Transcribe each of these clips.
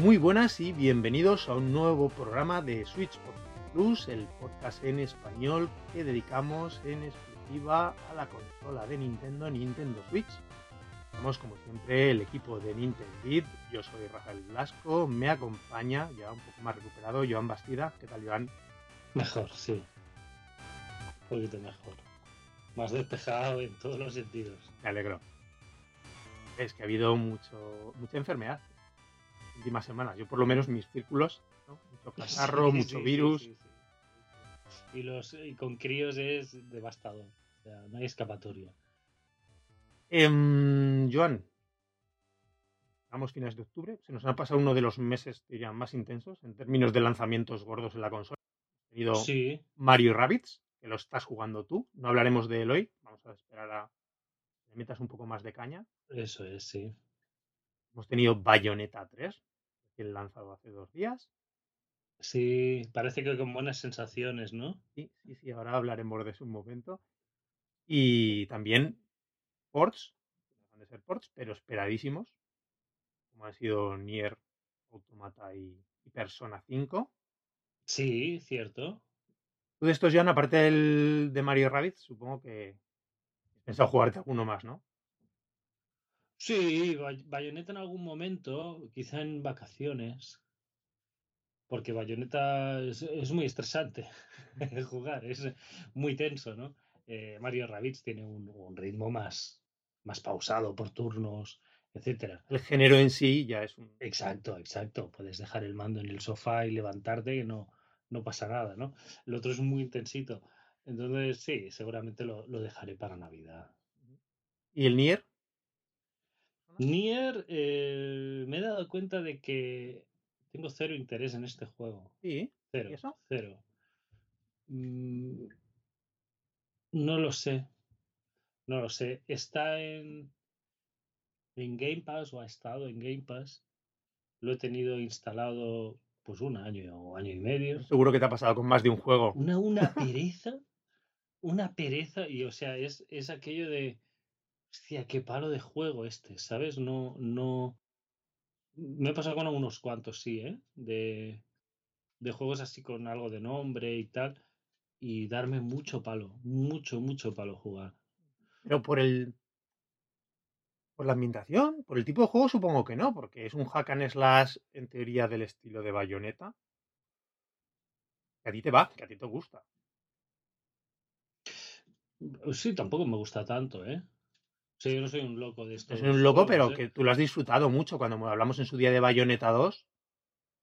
Muy buenas y bienvenidos a un nuevo programa de Switch Podcast Plus, el podcast en español que dedicamos en exclusiva a la consola de Nintendo, Nintendo Switch. Estamos como siempre el equipo de Nintendo yo soy Rafael Blasco, me acompaña, ya un poco más recuperado, Joan Bastida. ¿Qué tal, Joan? Mejor, sí. Un poquito mejor. Más despejado en todos los sentidos. Me alegro. Es que ha habido mucho, mucha enfermedad últimas semanas. Yo por lo menos mis círculos, ¿no? mucho catarro, Sí, mucho sí, virus. sí. Y, los, y con críos es devastador. O sea, no hay escapatoria. Em, Joan, vamos finales de octubre. Se nos ha pasado uno de los meses, diría, más intensos en términos de lanzamientos gordos en la consola. Hemos tenido Sí, Mario y Rabbids, que lo estás jugando tú. No hablaremos de él hoy. Vamos a esperar a que metas un poco más de caña. eso es, sí. Hemos tenido Bayonetta 3, lanzado hace dos días. Sí, parece que con buenas sensaciones, ¿no? Sí, sí, sí, ahora hablaremos de eso un momento. Y también ports, no de ser ports, pero esperadísimos, como han sido Nier, Automata y, y Persona 5. Sí, cierto. Tú de estos, Joan, aparte del, de Mario Rabbit, supongo que has pensado jugarte alguno más, ¿no? Sí, Bay- Bayonetta en algún momento, quizá en vacaciones, porque Bayonetta es, es muy estresante jugar, es muy tenso, ¿no? Eh, Mario Rabbids tiene un, un ritmo más, más pausado por turnos, etcétera. El género en sí ya es un... Exacto, exacto. Puedes dejar el mando en el sofá y levantarte que no, no pasa nada, ¿no? El otro es muy intensito. Entonces, sí, seguramente lo, lo dejaré para Navidad. ¿Y el Nier? Nier, eh, me he dado cuenta de que tengo cero interés en este juego. Sí. Cero, ¿Y eso? cero. Mm, no lo sé. No lo sé. Está en, en Game Pass o ha estado en Game Pass. Lo he tenido instalado pues un año o año y medio. Seguro que te ha pasado con más de un juego. Una, una pereza. Una pereza. Y o sea, es, es aquello de. Hostia, qué palo de juego este, ¿sabes? No, no. Me he pasado con unos cuantos, sí, ¿eh? De, de juegos así con algo de nombre y tal. Y darme mucho palo. Mucho, mucho palo jugar. Pero por el... Por la ambientación, por el tipo de juego supongo que no, porque es un hack and slash en teoría del estilo de Bayonetta. Que a ti te va, que a ti te gusta. Sí, tampoco me gusta tanto, ¿eh? Sea, yo no soy un loco de estos. Es un loco, pero ¿eh? que tú lo has disfrutado mucho cuando hablamos en su día de Bayonetta 2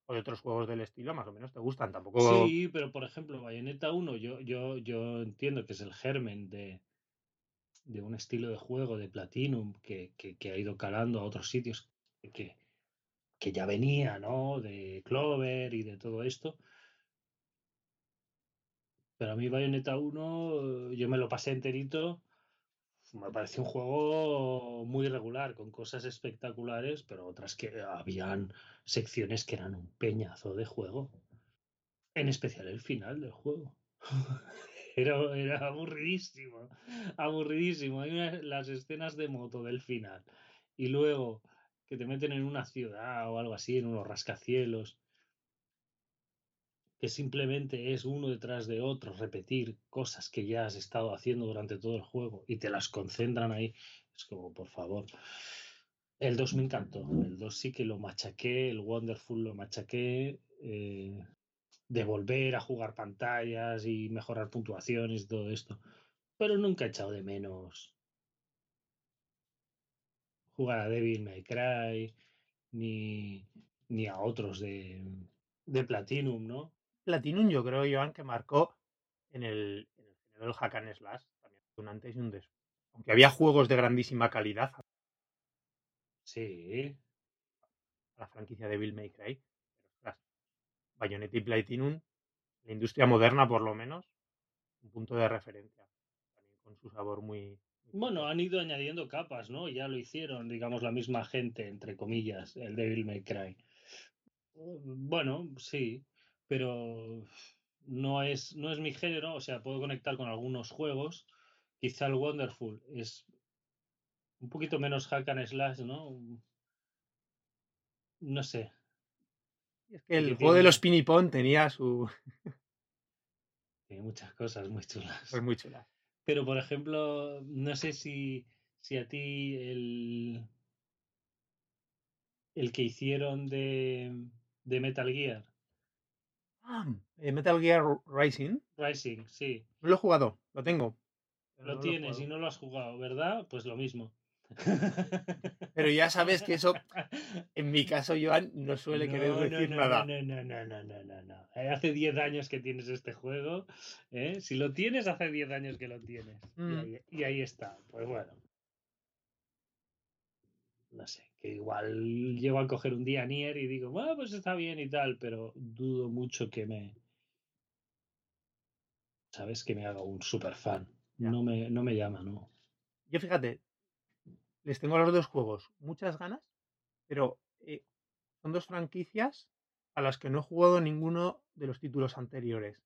o de otros juegos del estilo, más o menos te gustan. Tampoco. Sí, pero por ejemplo, Bayonetta 1, yo, yo, yo entiendo que es el germen de, de un estilo de juego de Platinum que, que, que ha ido calando a otros sitios que, que ya venía, ¿no? De Clover y de todo esto. Pero a mí Bayonetta 1, yo me lo pasé enterito. Me pareció un juego muy regular, con cosas espectaculares, pero otras que habían secciones que eran un peñazo de juego. En especial el final del juego. Era, era aburridísimo, aburridísimo. Hay las escenas de moto del final. Y luego que te meten en una ciudad o algo así, en unos rascacielos, que simplemente es uno detrás de otro, repetir cosas que ya has estado haciendo durante todo el juego y te las concentran ahí. Es como, por favor. El 2 me encantó. El 2 sí que lo machaqué, el Wonderful lo machaqué. eh, de volver a jugar pantallas y mejorar puntuaciones y todo esto. Pero nunca he echado de menos jugar a Devil May Cry ni, ni a otros de, de Platinum, ¿no? Platinum, yo creo, Joan, que marcó en el, en el género del hack and slash también un antes y un después. Aunque había juegos de grandísima calidad Sí, la franquicia de Bill May Cry, Bayonetta y Platinum, la industria moderna por lo menos, un punto de referencia. También con su sabor muy. Bueno, han ido añadiendo capas, ¿no? Ya lo hicieron, digamos, la misma gente, entre comillas, el Devil May Cry. Bueno, sí, pero no es, no es mi género, o sea, puedo conectar con algunos juegos. Quizá el Wonderful es un poquito menos hack and slash, ¿no? No sé. Es que el juego de los Pinipón tenía su. Tiene muchas cosas muy chulas. Pues muy chula. Pero, por ejemplo, no sé si, si a ti el, el que hicieron de, de Metal Gear Ah, eh, Metal Gear Rising. Rising, sí, No lo he jugado, lo tengo. lo no tienes y no lo has jugado, ¿verdad? Pues lo mismo. Pero ya sabes que eso, en mi caso, Joan, no suele querer No, no, decir no, nada. No, no, no, no, no, no, no. Eh, Hace 10 años que tienes este juego. ¿eh? Si lo tienes, hace 10 años que lo tienes. Y Mm. ahí- Y, ahí, está. Pues bueno. No sé, que igual llego a coger un día Nier y digo, bueno, pues está bien y tal, pero dudo mucho que me. ¿Sabes? Que me haga un super fan. Ya. No me, no me llama, ¿no? Yo fíjate, les tengo a los dos juegos muchas ganas, pero eh, son dos franquicias a las que no he jugado ninguno de los títulos anteriores.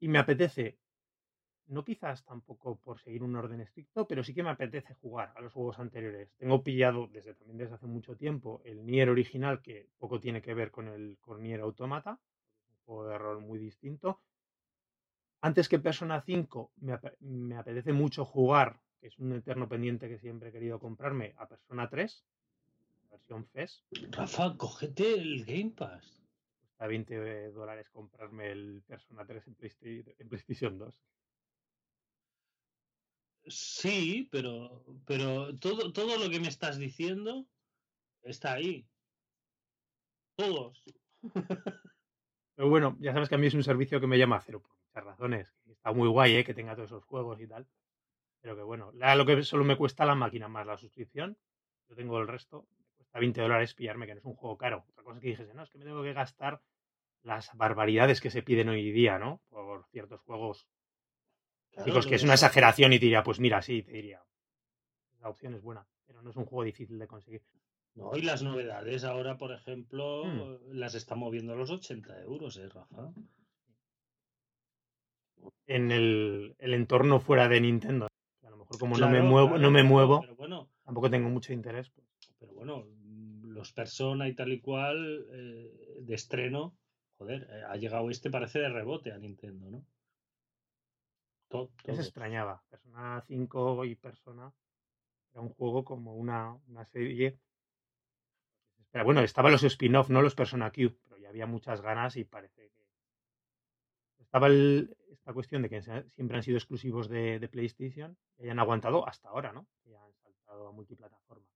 Y me apetece, no quizás tampoco por seguir un orden estricto, pero sí que me apetece jugar a los juegos anteriores. Tengo pillado desde también desde hace mucho tiempo el Nier original, que poco tiene que ver con el con Nier Automata, un juego de rol muy distinto. Antes que Persona 5, me, me apetece mucho jugar, que es un eterno pendiente que siempre he querido comprarme, a Persona 3, versión FES. Rafa, cógete el Game Pass. Cuesta 20 dólares comprarme el Persona 3 en, Playsta- en PlayStation 2. Sí, pero, pero todo, todo lo que me estás diciendo está ahí. Todos. Pero bueno, ya sabes que a mí es un servicio que me llama a cero por muchas razones. Está muy guay, ¿eh? que tenga todos esos juegos y tal. Pero que bueno, la- lo que solo me cuesta la máquina más la suscripción. Yo tengo el resto. Me cuesta 20 dólares pillarme, que no es un juego caro. Otra cosa que dijese, no, es que me tengo que gastar las barbaridades que se piden hoy día, ¿no? Por ciertos juegos. Claro, Chicos, lo que es una exageración y te diría, pues mira, sí, te diría. La opción es buena, pero no es un juego difícil de conseguir. No, y las novedades ahora, por ejemplo, Mm. las está moviendo a los 80 euros, ¿eh, Rafa? En el, el entorno fuera de Nintendo. A lo mejor como no me muevo, claro, no me muevo, Pero bueno, tampoco tengo mucho interés. pues. pero bueno, mm, los Persona y tal y cual eh, de estreno, joder, eh, ha llegado este, parece de rebote a Nintendo, ¿no? To- Ya se todo. extrañaba. Persona 5 y Persona era un juego como una, una serie. Pero bueno, estaban los spin-off, no los Persona Q, pero ya había muchas ganas y parece que. Estaba el- esta cuestión de que siempre han sido exclusivos de, de PlayStation y hayan aguantado hasta ahora, ¿no? Que han saltado a multiplataforma.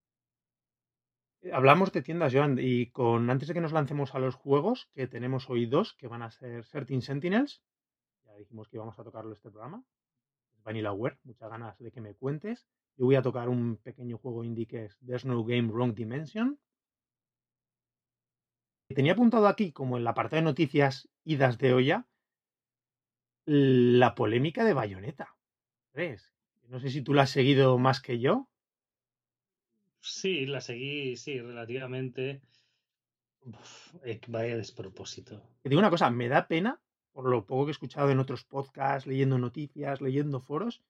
Eh, Hablamos de tiendas, Joan, y con antes de que nos lancemos a los juegos, que tenemos hoy dos, que van a ser Certain Sentinels, dijimos que íbamos a tocarlo este programa, Vanillaware, muchas ganas de que me cuentes. Yo voy a tocar un pequeño juego indie que es There's No Game Wrong Dimension. Tenía apuntado aquí, como en la parte de noticias idas de olla, la polémica de Bayonetta 3. No sé si tú la has seguido más que yo. Sí, la seguí, sí, relativamente. Uf, eh, vaya despropósito. Te digo una cosa, me da pena, por lo poco que he escuchado en otros podcasts, leyendo noticias, leyendo foros,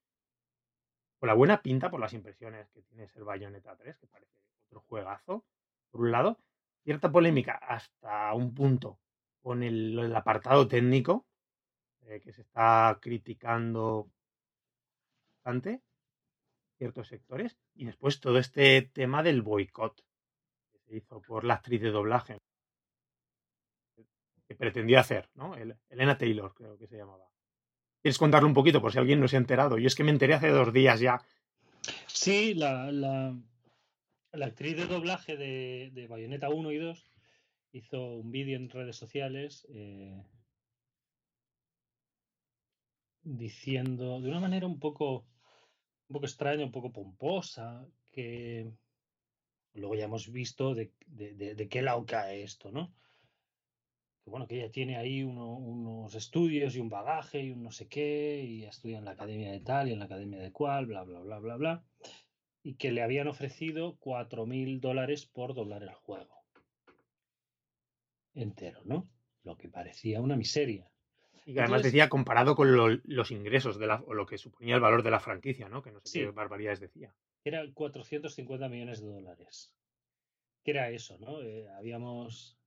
por la buena pinta, por las impresiones que tiene ser Bayonetta 3, que parece otro juegazo, por un lado, cierta polémica hasta un punto con el, apartado técnico, eh, que se está criticando bastante ciertos sectores, y después todo este tema del boicot que se hizo por la actriz de doblaje que pretendió hacer, ¿no? El- Elena Taylor, creo que se llamaba. ¿Quieres contarle un poquito por si alguien no se ha enterado? Yo es que me enteré hace dos días ya. Sí, la, la, la actriz de doblaje de, de Bayonetta 1 y 2 hizo un vídeo en redes sociales eh, diciendo de una manera un poco, un poco extraña, un poco pomposa, que luego ya hemos visto de, de, de- de qué lado cae esto, ¿no? Que bueno, que ella tiene ahí uno- unos estudios y un bagaje y un no sé qué, y estudia en la academia de tal y en la academia de cual, bla, bla, bla, bla, bla y que le habían ofrecido 4.000 dólares por doblar el juego entero, ¿no? Lo que parecía una miseria. Y que además Entonces- decía comparado con lo- los ingresos de la, o lo que suponía el valor de la franquicia, ¿no? Que no sé Sí. qué barbaridades decía. Era 450 millones de dólares. Que era eso, ¿no? Eh, habíamos,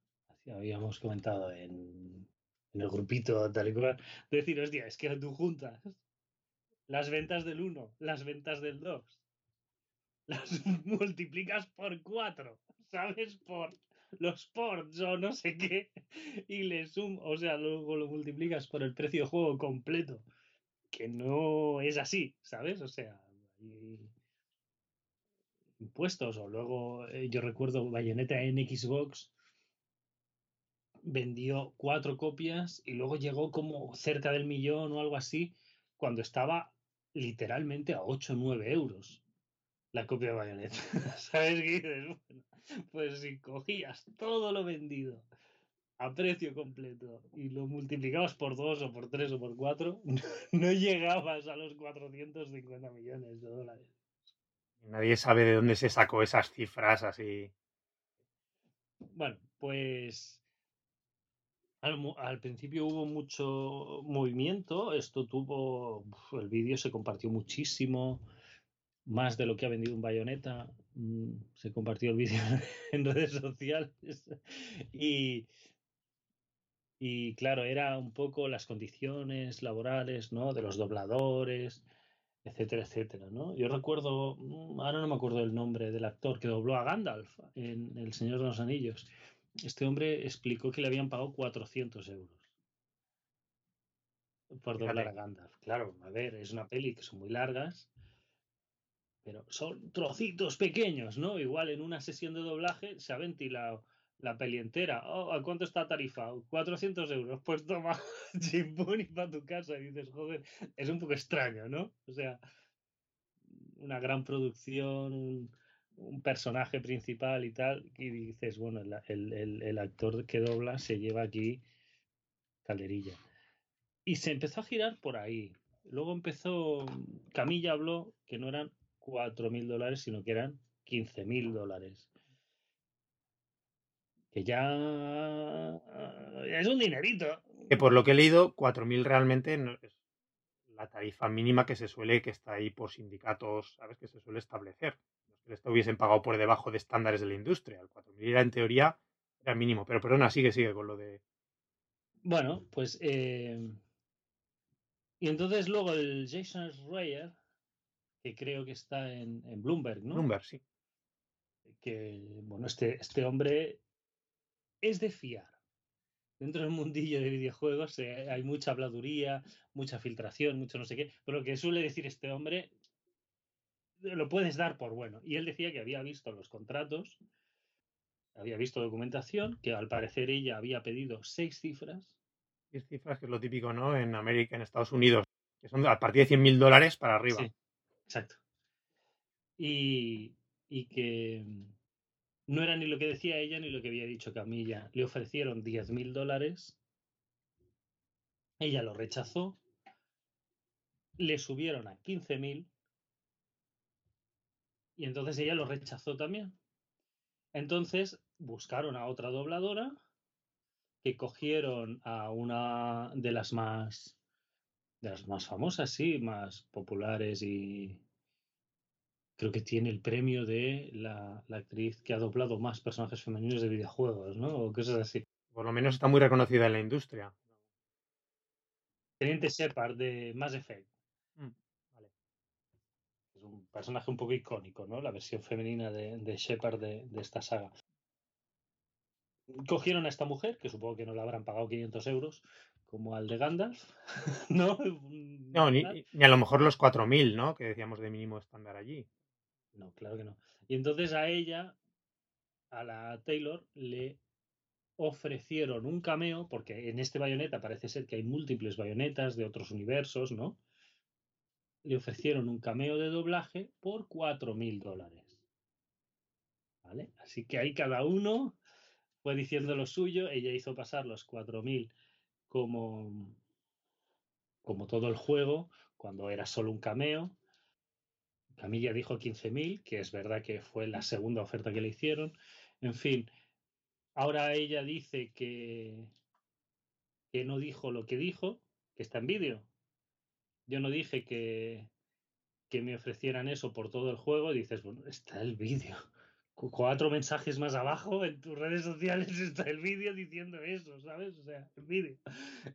habíamos comentado en, el grupito tal y cual, decir, hostia, es que tú juntas las ventas del 1, las ventas del 2, las multiplicas por 4, ¿sabes? Por los ports o no sé qué, y le sumas, o sea, luego lo multiplicas por el precio de juego completo, que no es así, ¿sabes? O sea, impuestos, o luego eh, yo recuerdo Bayonetta en Xbox vendió cuatro copias y luego llegó como cerca del millón o algo así, cuando estaba literalmente a 8 o 9 euros la copia de Bayonetta. ¿Sabes qué dices? pues si cogías todo lo vendido a precio completo y lo multiplicabas por dos o por tres o por cuatro, no llegabas a los 450 millones de dólares. Nadie sabe de dónde se sacó esas cifras así. Bueno, pues al, principio hubo mucho movimiento, esto tuvo, el vídeo se compartió muchísimo, más de lo que ha vendido un bayoneta, mm, se compartió el vídeo en redes sociales y, y claro, era un poco las condiciones laborales, ¿no? De los dobladores, etcétera, etcétera, ¿no? Yo recuerdo, mm, ahora no me acuerdo el nombre del actor que dobló a Gandalf en El Señor de los Anillos este hombre explicó que le habían pagado 400 euros por doblar a Gandalf. Claro, a ver, es una peli que son muy largas, pero son trocitos pequeños, ¿no? Igual en una sesión de doblaje se ha ventilado la peli entera. Oh, ¿A cuánto está tarifado? 400 euros. Pues toma, chimpuni para tu casa. Y dices, joder, es un poco extraño, ¿no? O sea, una gran producción, un personaje principal y tal, y dices, bueno, el, actor que dobla se lleva aquí calderilla. Y se empezó a girar por ahí. Luego empezó, Camilla habló que no eran 4 mil dólares, sino que eran 15 mil dólares. Que ya es un dinerito. Que por lo que he leído, 4.000 realmente no es la tarifa mínima que se suele, que está ahí por sindicatos, ¿sabes? Que se suele establecer esto hubiesen pagado por debajo de estándares de la industria. El 4.000 era en teoría era mínimo. Pero perdona, sigue, sigue con lo de. Bueno, pues. Eh, y entonces luego el Jason Schreier, que creo que está en, Bloomberg, ¿no? Bloomberg, sí. Que, bueno, este, este hombre es de fiar. Dentro del mundillo de videojuegos eh, hay mucha habladuría, mucha filtración, mucho no sé qué. Pero lo que suele decir este hombre lo puedes dar por bueno. Y él decía que había visto los contratos, había visto documentación, que al parecer ella había pedido seis cifras. Seis cifras, que es lo típico, ¿no? En América, en Estados Unidos, que son a partir de 100 mil dólares para arriba. Sí, exacto. Y, y que no era ni lo que decía ella ni lo que había dicho Camilla. Le ofrecieron 10 mil dólares. Ella lo rechazó. Le subieron a 15 mil y entonces ella lo rechazó también. Entonces buscaron a otra dobladora que cogieron a una de las más de las más famosas, sí, más populares y creo que tiene el premio de la, actriz que ha doblado más personajes femeninos de videojuegos, ¿no? O cosas así. Por lo menos está muy reconocida en la industria. Teniente Shepard de Mass Effect un personaje un poco icónico, ¿no? La versión femenina de, de Shepard de, esta saga. Cogieron a esta mujer, que supongo que no le habrán pagado 500 euros, como al de Gandalf, ¿no? No, ni, a lo mejor los 4.000, ¿no? Que decíamos de mínimo estándar allí. No, claro que no. Y entonces a ella, a la Taylor, le ofrecieron un cameo, porque en este bayoneta parece ser que hay múltiples bayonetas de otros universos, ¿no? Le ofrecieron un cameo de doblaje por 4.000 dólares. ¿Vale? Así que ahí cada uno fue diciendo lo suyo, ella hizo pasar los 4.000 como, como todo el juego, cuando era solo un cameo. Camilla dijo 15.000, que es verdad que fue la segunda oferta que le hicieron. En fin, ahora ella dice que, que no dijo lo que dijo, que está en vídeo, yo no dije que, que me ofrecieran eso por todo el juego. dices, bueno, está el vídeo. cuatro mensajes más abajo en tus redes sociales está el vídeo diciendo eso, ¿sabes? O sea, el vídeo.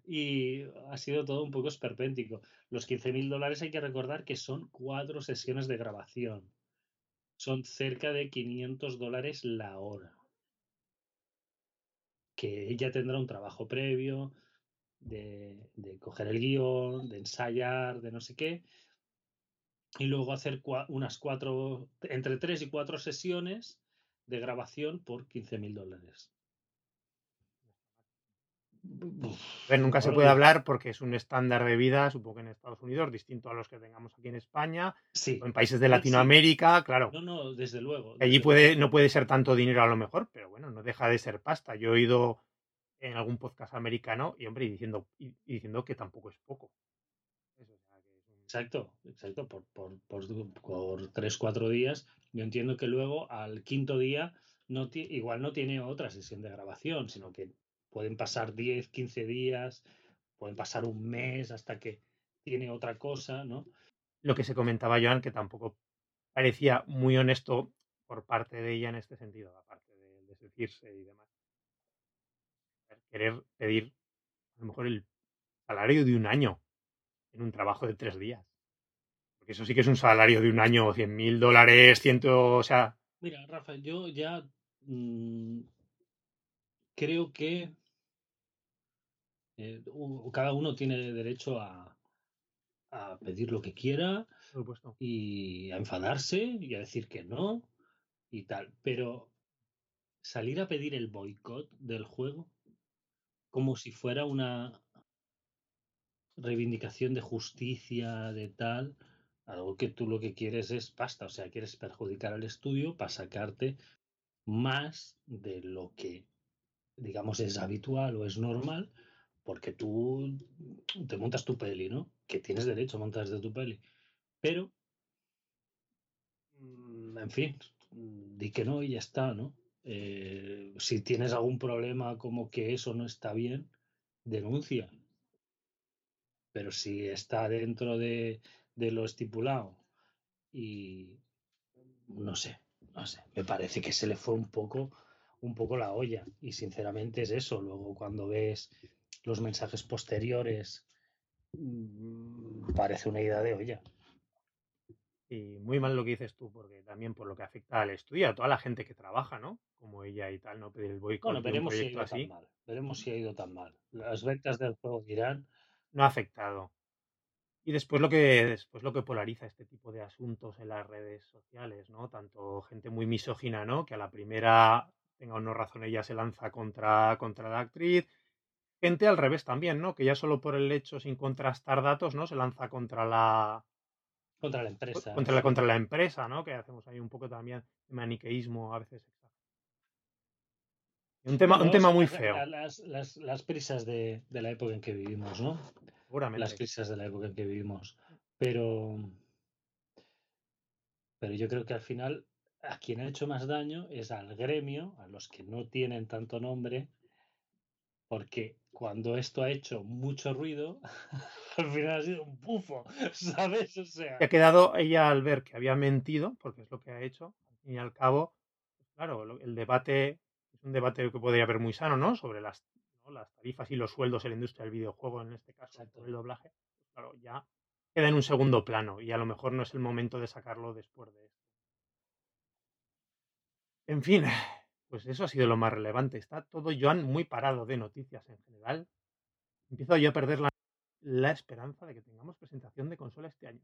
Y ha sido todo un poco esperpéntico. Los 15 mil dólares hay que recordar que son cuatro sesiones de grabación. Son cerca de 500 dólares la hora. Que ella tendrá un trabajo previo de, de coger el guion, de ensayar, de no sé qué, y luego hacer unas cuatro, entre tres y cuatro sesiones de grabación por 15 mil dólares. nunca se puede hablar porque es un estándar de vida, supongo que en Estados Unidos, distinto a los que tengamos aquí en España, sí. o en países de Latinoamérica, claro. No, no, desde luego. allí puede, no puede ser tanto dinero a lo mejor, pero bueno, no deja de ser pasta. Yo he oído en algún podcast americano y hombre, diciendo, y diciendo que tampoco es poco. Exacto, exacto, por, por, por, tres, cuatro días. Yo entiendo que luego al quinto día no igual no tiene otra sesión de grabación, sino que pueden pasar 10, 15 días, pueden pasar un mes hasta que tiene otra cosa, ¿no? Lo que se comentaba Joan, que tampoco parecía muy honesto por parte de ella en este sentido, aparte de desdecirse y demás. Querer pedir a lo mejor el salario de un año en un trabajo de tres días. Porque eso sí que es un salario de un año, 100 mil dólares, ciento, o sea... Mira, Rafa, yo ya mm, creo que eh, cada uno tiene derecho a, a pedir lo que quiera y a enfadarse y a decir que no y tal. Pero salir a pedir el boicot del juego como si fuera una reivindicación de justicia, de tal, algo que tú lo que quieres es pasta, o sea, quieres perjudicar al estudio para sacarte más de lo que, digamos, es habitual o es normal, porque tú te montas tu peli, ¿no? Que tienes derecho a montar de tu peli. Pero, mm, en fin, di que no y ya está, ¿no? Eh, si tienes algún problema como que eso no está bien, denuncia pero si está dentro de, lo estipulado y no sé, no sé, me parece que se le fue un poco, un poco la olla y sinceramente es eso. Luego cuando ves los mensajes posteriores mm, parece una idea de olla. Y muy mal lo que dices tú, porque también por lo que afecta al estudio, a toda la gente que trabaja, ¿no? Como ella y tal, no pedir el boicot. Bueno, veremos si ha ido tan mal. Veremos si ha ido tan mal. Las ventas del juego dirán no ha afectado. Y después lo que después lo que polariza este tipo de asuntos en las redes sociales, ¿no? Tanto gente muy misógina, ¿no? Que a la primera, tenga o no razón, ella se lanza contra, contra la actriz. Gente al revés también, ¿no? Que ya solo por el hecho, sin contrastar datos, ¿no? Se lanza contra la. Contra la empresa. Contra la, contra la empresa, ¿no? Que hacemos ahí un poco también de maniqueísmo a veces un tema, un tema muy feo. Las, las, las prisas de, de, la época en que vivimos, ¿no? Seguramente. Las prisas de la época en que vivimos. Pero, pero yo creo que al final a quien ha hecho más daño es al gremio, a los que no tienen tanto nombre, porque cuando esto ha hecho mucho ruido, al final ha sido un bufo, ¿sabes? O sea. Ha quedado ella al ver que había mentido, porque es lo que ha hecho, al fin y al cabo, claro, el debate un debate que podría haber muy sano, ¿no? Sobre las, las tarifas y los sueldos en la industria del videojuego, en este caso, el doblaje. Pues claro, ya queda en un segundo plano y a lo mejor no es el momento de sacarlo después de esto. En fin, pues eso ha sido lo más relevante. Está todo Joan muy parado de noticias en general. Empiezo yo a perder la, la esperanza de que tengamos presentación de consola este año.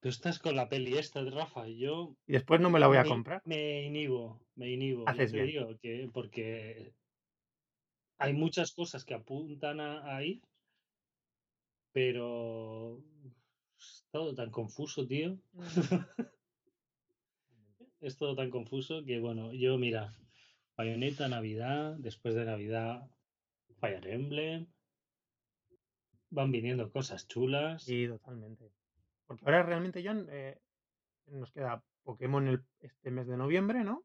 Tú estás con la peli esta de Rafa y yo. Y después no me la voy a comprar. Me inhibo, me inhibo. Haces que porque hay muchas cosas que apuntan a, ahí, pero es todo tan confuso, tío. Es todo tan confuso que, bueno, yo, mira, Bayonetta, Navidad, después de Navidad, Fire Emblem. Van viniendo cosas chulas. Sí, totalmente. Porque ahora realmente, John, eh, nos queda Pokémon el, este mes de noviembre, ¿no?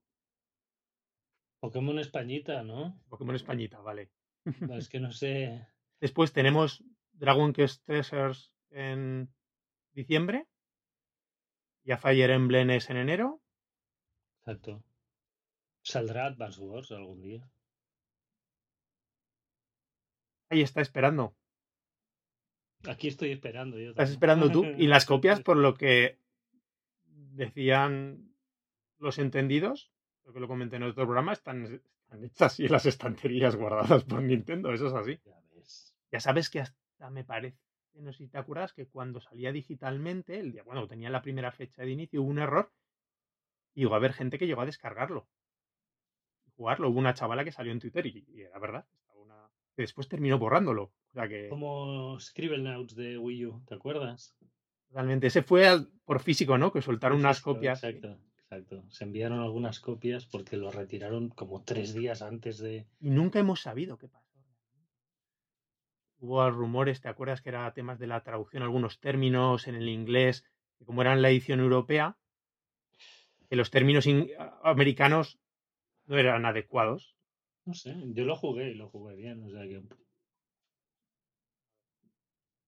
Pokémon Españita, ¿no? Pokémon Españita, vale. es que no sé. Después tenemos Dragon Quest Treasures en diciembre. Ya Fire Emblem es en enero. Exacto. ¿Saldrá Advance Wars algún día? Ahí está esperando. Aquí estoy esperando. Yo Estás esperando tú. Y las copias, por lo que decían los entendidos, lo que lo comenté en otro programa, están, están hechas así en las estanterías guardadas por Nintendo. Eso es así. Ya ves. Ya sabes que hasta me parece, no sé si te acuerdas, que cuando salía digitalmente, el día, bueno, tenía la primera fecha de inicio, hubo un error. Y llegó a haber gente que llegó a descargarlo. Jugarlo. Hubo una chavala que salió en Twitter y, y era verdad. estaba una- que después terminó borrándolo. O sea que Como Scribblenauts de Wii U, ¿te acuerdas? realmente ese fue al- por físico, ¿no? Que soltaron unas copias. Exacto, exacto. Se enviaron algunas copias porque lo retiraron como tres días antes de. Y nunca hemos sabido qué pasó. Hubo rumores, ¿te acuerdas que era temas de la traducción, algunos términos en el inglés, que como eran la edición europea, que los términos in- americanos no eran adecuados. No sé, yo lo jugué y lo jugué bien, o sea que.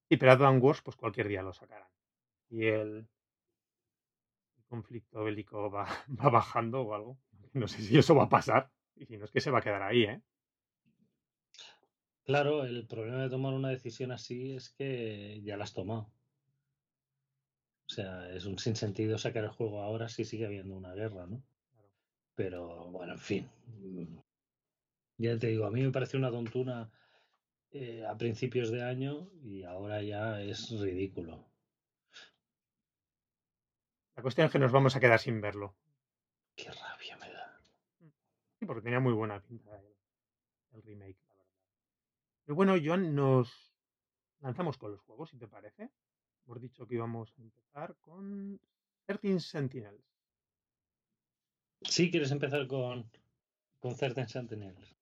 Y pero Wars, pues cualquier día lo sacarán. Y el, el conflicto bélico va, va bajando o algo. No sé si eso va a pasar. Y si no es que se va a quedar ahí, ¿eh? Claro, el problema de tomar una decisión así es que ya la has tomado. O sea, es un sinsentido sacar el juego ahora si sigue habiendo una guerra, ¿no? Claro. Pero bueno, en fin. Mm, Ya te digo, a mí me pareció una tontuna eh, a principios de año y ahora ya es ridículo. La cuestión es que nos vamos a quedar sin verlo. Qué rabia me da. Sí, porque tenía muy buena pinta el, el remake, la verdad. Pero bueno, Joan, nos lanzamos con los juegos, si te parece. Hemos dicho que íbamos a empezar con 13 Sentinels. Sí, quieres empezar con, con Certain Sentinels.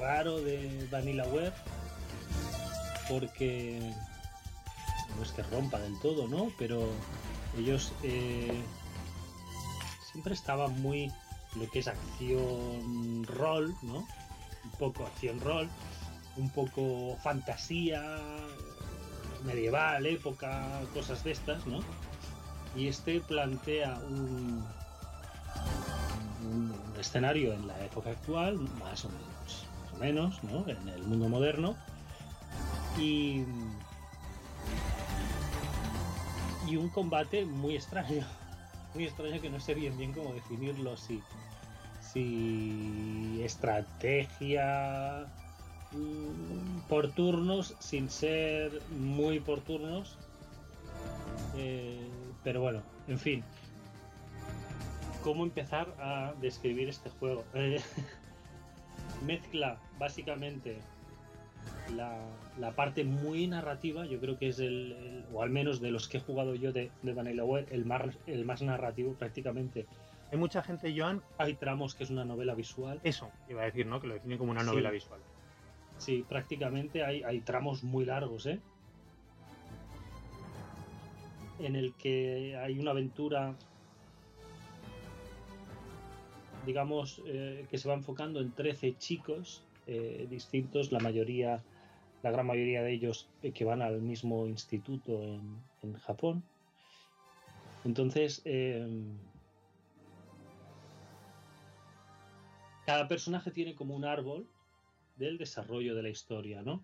Raro de Vanillaware porque no es que rompa del todo, ¿no? Pero ellos eh, siempre estaban muy lo que es acción rol, ¿no? Un poco acción rol, un poco fantasía medieval, época, cosas de estas, ¿no? Y este plantea un, un escenario en la época actual, más o menos, menos, ¿no? En el mundo moderno. Y, y un combate muy extraño, muy extraño que no sé bien bien cómo definirlo, si, si estrategia mm, por turnos, sin ser muy por turnos. Eh, pero bueno, en fin. ¿Cómo empezar a describir este juego? Eh, mezcla básicamente la, la parte muy narrativa, yo creo que es el, el- o al menos de los que he jugado yo de, de Vanillaware, el más, el más narrativo prácticamente. Hay mucha gente, Joan, Hay tramos que es una novela visual. eso iba a decir, ¿no? Que lo define como una Sí. novela visual. Sí, prácticamente hay, hay tramos muy largos, ¿eh? En el que hay una aventura, digamos, eh, que se va enfocando en 13 chicos eh, distintos, la mayoría, la gran mayoría de ellos eh, que van al mismo instituto en, en Japón. Entonces, eh, cada personaje tiene como un árbol del desarrollo de la historia, ¿no?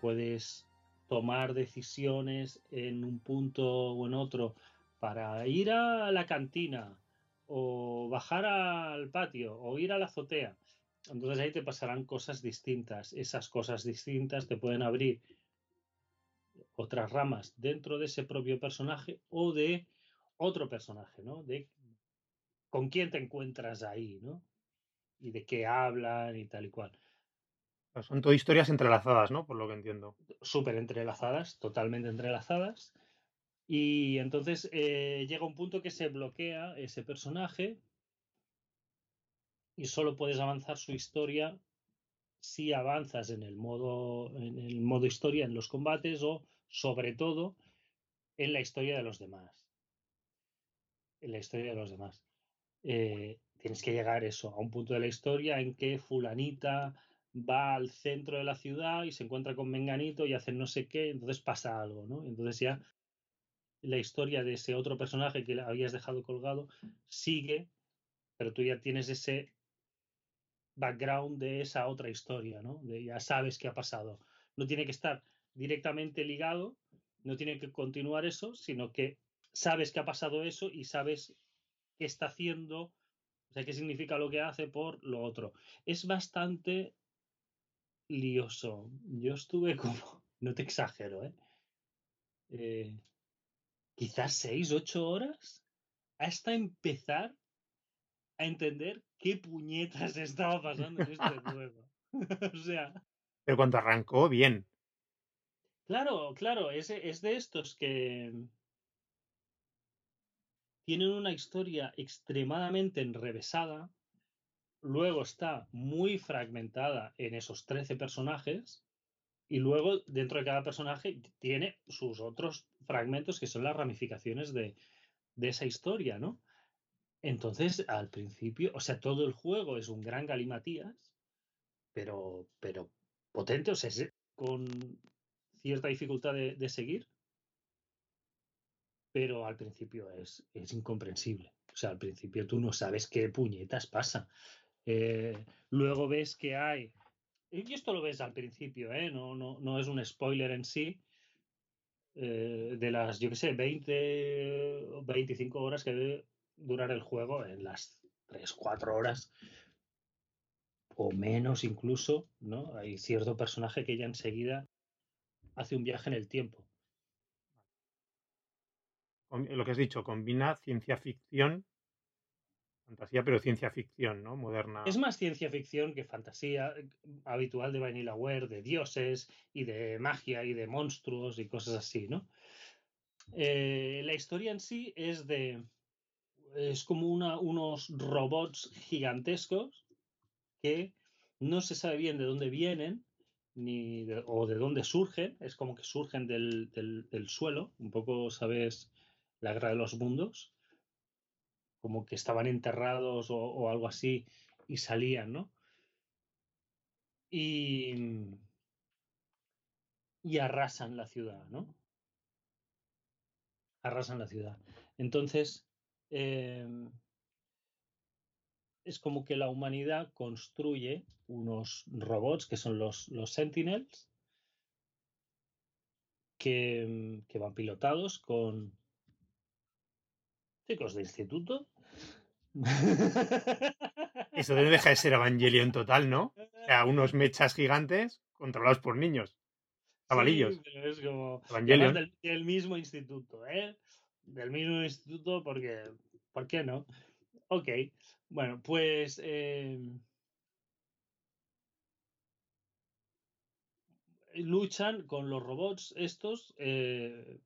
Puedes tomar decisiones en un punto o en otro para ir a la cantina o bajar al patio o ir a la azotea. Entonces ahí te pasarán cosas distintas. Esas cosas distintas te pueden abrir otras ramas dentro de ese propio personaje o de otro personaje, ¿no? De con quién te encuentras ahí, ¿no? Y de qué hablan y tal y cual. Son todo historias entrelazadas, ¿no? Por lo que entiendo. Súper entrelazadas, totalmente entrelazadas. Y entonces eh, llega un punto que se bloquea ese personaje y solo puedes avanzar su historia si avanzas en el modo en el modo historia en los combates o sobre todo en la historia de los demás. En la historia de los demás. Eh, tienes que llegar eso a un punto de la historia en que fulanita va al centro de la ciudad y se encuentra con menganito y hacen no sé qué entonces pasa algo no entonces ya la historia de ese otro personaje que habías dejado colgado sigue, pero tú ya tienes ese background de esa otra historia, ¿no? De ya sabes qué ha pasado. No tiene que estar directamente ligado, no tiene que continuar eso, sino que sabes que ha pasado eso y sabes qué está haciendo, o sea, qué significa lo que hace por lo otro. Es bastante lioso. Yo estuve como, no te exagero, ¿eh? eh quizás seis, ocho horas hasta empezar a entender qué puñetas estaba pasando en este juego. o sea. Pero cuando arrancó, bien. Claro, claro, es, es de estos que tienen una historia extremadamente enrevesada, luego está muy fragmentada en esos 13 personajes, y luego dentro de cada personaje tiene sus otros fragmentos que son las ramificaciones de, esa historia, ¿no? Entonces, al principio, o sea, todo el juego es un gran galimatías, pero, pero potente, o sea, con cierta dificultad de, seguir, pero al principio es, es, incomprensible. O sea, al principio tú no sabes qué puñetas pasa. Eh, luego ves que hay y esto lo ves al principio, ¿eh? no, no, no es un spoiler en sí. Eh, de las, yo qué sé, 20 o 25 horas que debe durar el juego, en las 3, 4 horas o menos incluso, ¿no? Hay cierto personaje que ya enseguida hace un viaje en el tiempo. Lo que has dicho, combina ciencia ficción fantasía, pero ciencia ficción, ¿no? Moderna. Es más ciencia ficción que fantasía eh, habitual de Vanillaware, de dioses y de magia y de monstruos y cosas así, ¿no? Eh, la historia en sí es de. Es como una, unos robots gigantescos que no se sabe bien de dónde vienen ni o de dónde surgen. Es como que surgen del, del suelo. Un poco, ¿sabes? La guerra de los mundos como que estaban enterrados o, algo así y salían, ¿no? Y, y arrasan la ciudad, ¿no? Arrasan la ciudad. Entonces, em, es como que la humanidad construye unos robots que son los, los Sentinels, que, que van pilotados con, chicos de instituto. Eso dejar de ser Evangelion total, ¿no? O sea, unos mechas gigantes controlados por niños. Cabalillos. es como. Evangelion. Del, mismo instituto, ¿eh? Del mismo instituto, porque. ¿Por qué no? Ok. Bueno, pues. Eh, luchan con los robots estos eh,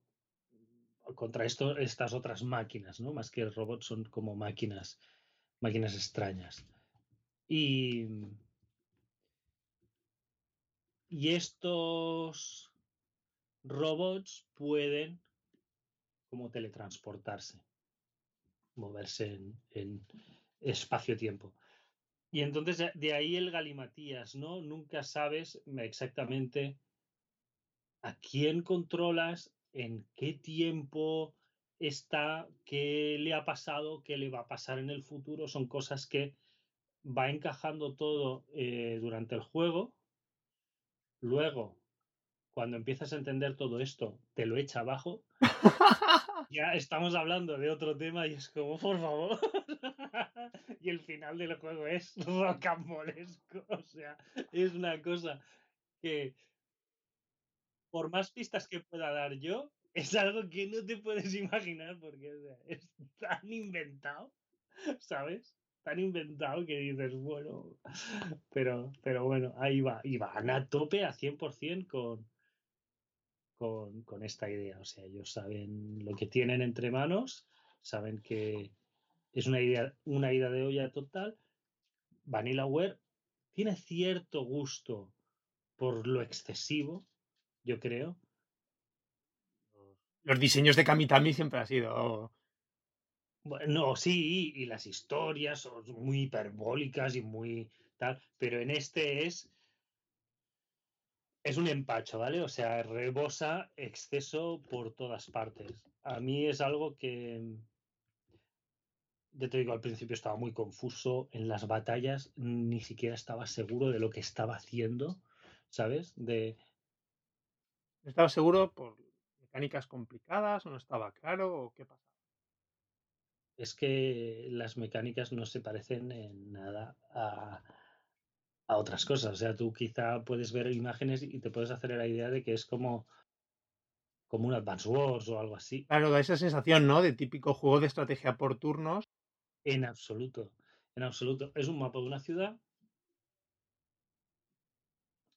contra estas otras máquinas, ¿no? Más que robots son como máquinas, máquinas extrañas. Y, y estos robots pueden como teletransportarse, moverse en, en espacio-tiempo. Y entonces de ahí el galimatías, ¿no? Nunca sabes exactamente a quién controlas, en qué tiempo está, qué le ha pasado, qué le va a pasar en el futuro, son cosas que va encajando todo eh, durante el juego. Luego, cuando empiezas a entender todo esto, te lo echa abajo. ya estamos hablando de otro tema y es como, por favor. y el final del juego es rocambolesco. O sea, es una cosa que, por más pistas que pueda dar yo, es algo que no te puedes imaginar porque es tan inventado, ¿sabes? Tan inventado que dices, bueno, pero, pero bueno, ahí va, y van a tope a 100% con, con, esta idea. O sea, ellos saben lo que tienen entre manos, saben que es una idea, una ida de olla total. VanillaWare tiene cierto gusto por lo excesivo, yo creo. Los diseños de Kamitami siempre han sido. Bueno, sí, y las historias son muy hiperbólicas y muy tal, pero en este es es un empacho, ¿vale? O sea, rebosa exceso por todas partes. A mí es algo que, ya te digo, al principio estaba muy confuso en las batallas, ni siquiera estaba seguro de lo que estaba haciendo, ¿sabes? De... ¿No estaba seguro por mecánicas complicadas o no estaba claro o qué pasaba? Es que las mecánicas no se parecen en nada a, a otras cosas. O sea, tú quizá puedes ver imágenes y te puedes hacer la idea de que es como, como un Advance Wars o algo así. Claro, da esa sensación, ¿no? De típico juego de estrategia por turnos. En absoluto, en absoluto. Es un mapa de una ciudad.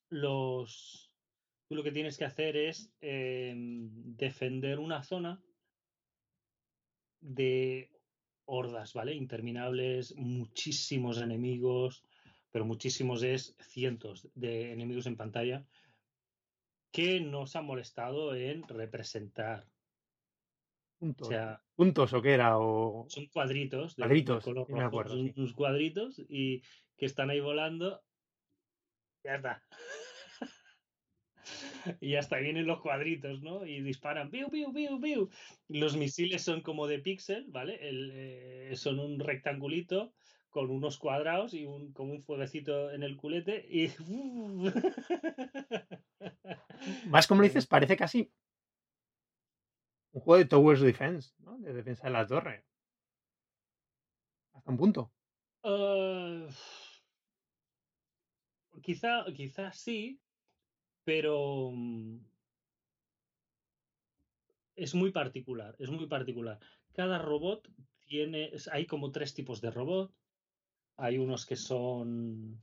Los... Tú lo que tienes que hacer es em, defender una zona de hordas, ¿vale? Interminables, muchísimos enemigos, pero muchísimos es cientos de enemigos en pantalla que nos han molestado en representar. Puntos. O, sea, ¿Puntos o qué era? O... Son cuadritos de, cuadritos, color rojo, son sus cuadritos y que están ahí volando. Ya está. y hasta vienen los cuadritos, ¿no? Y disparan, piu, piu, piu, piu. Los misiles son como de píxel, ¿vale? El, eh, son un rectangulito con unos cuadrados y un, como un fueguecito en el culete y... Más como dices, parece casi un juego de Towers Defense, ¿no? De defensa de la torre. Hasta un punto. Uh, quizá, quizá sí, pero mm, es muy particular, es muy particular. Cada robot tiene, hay como tres tipos de robot. Hay unos que son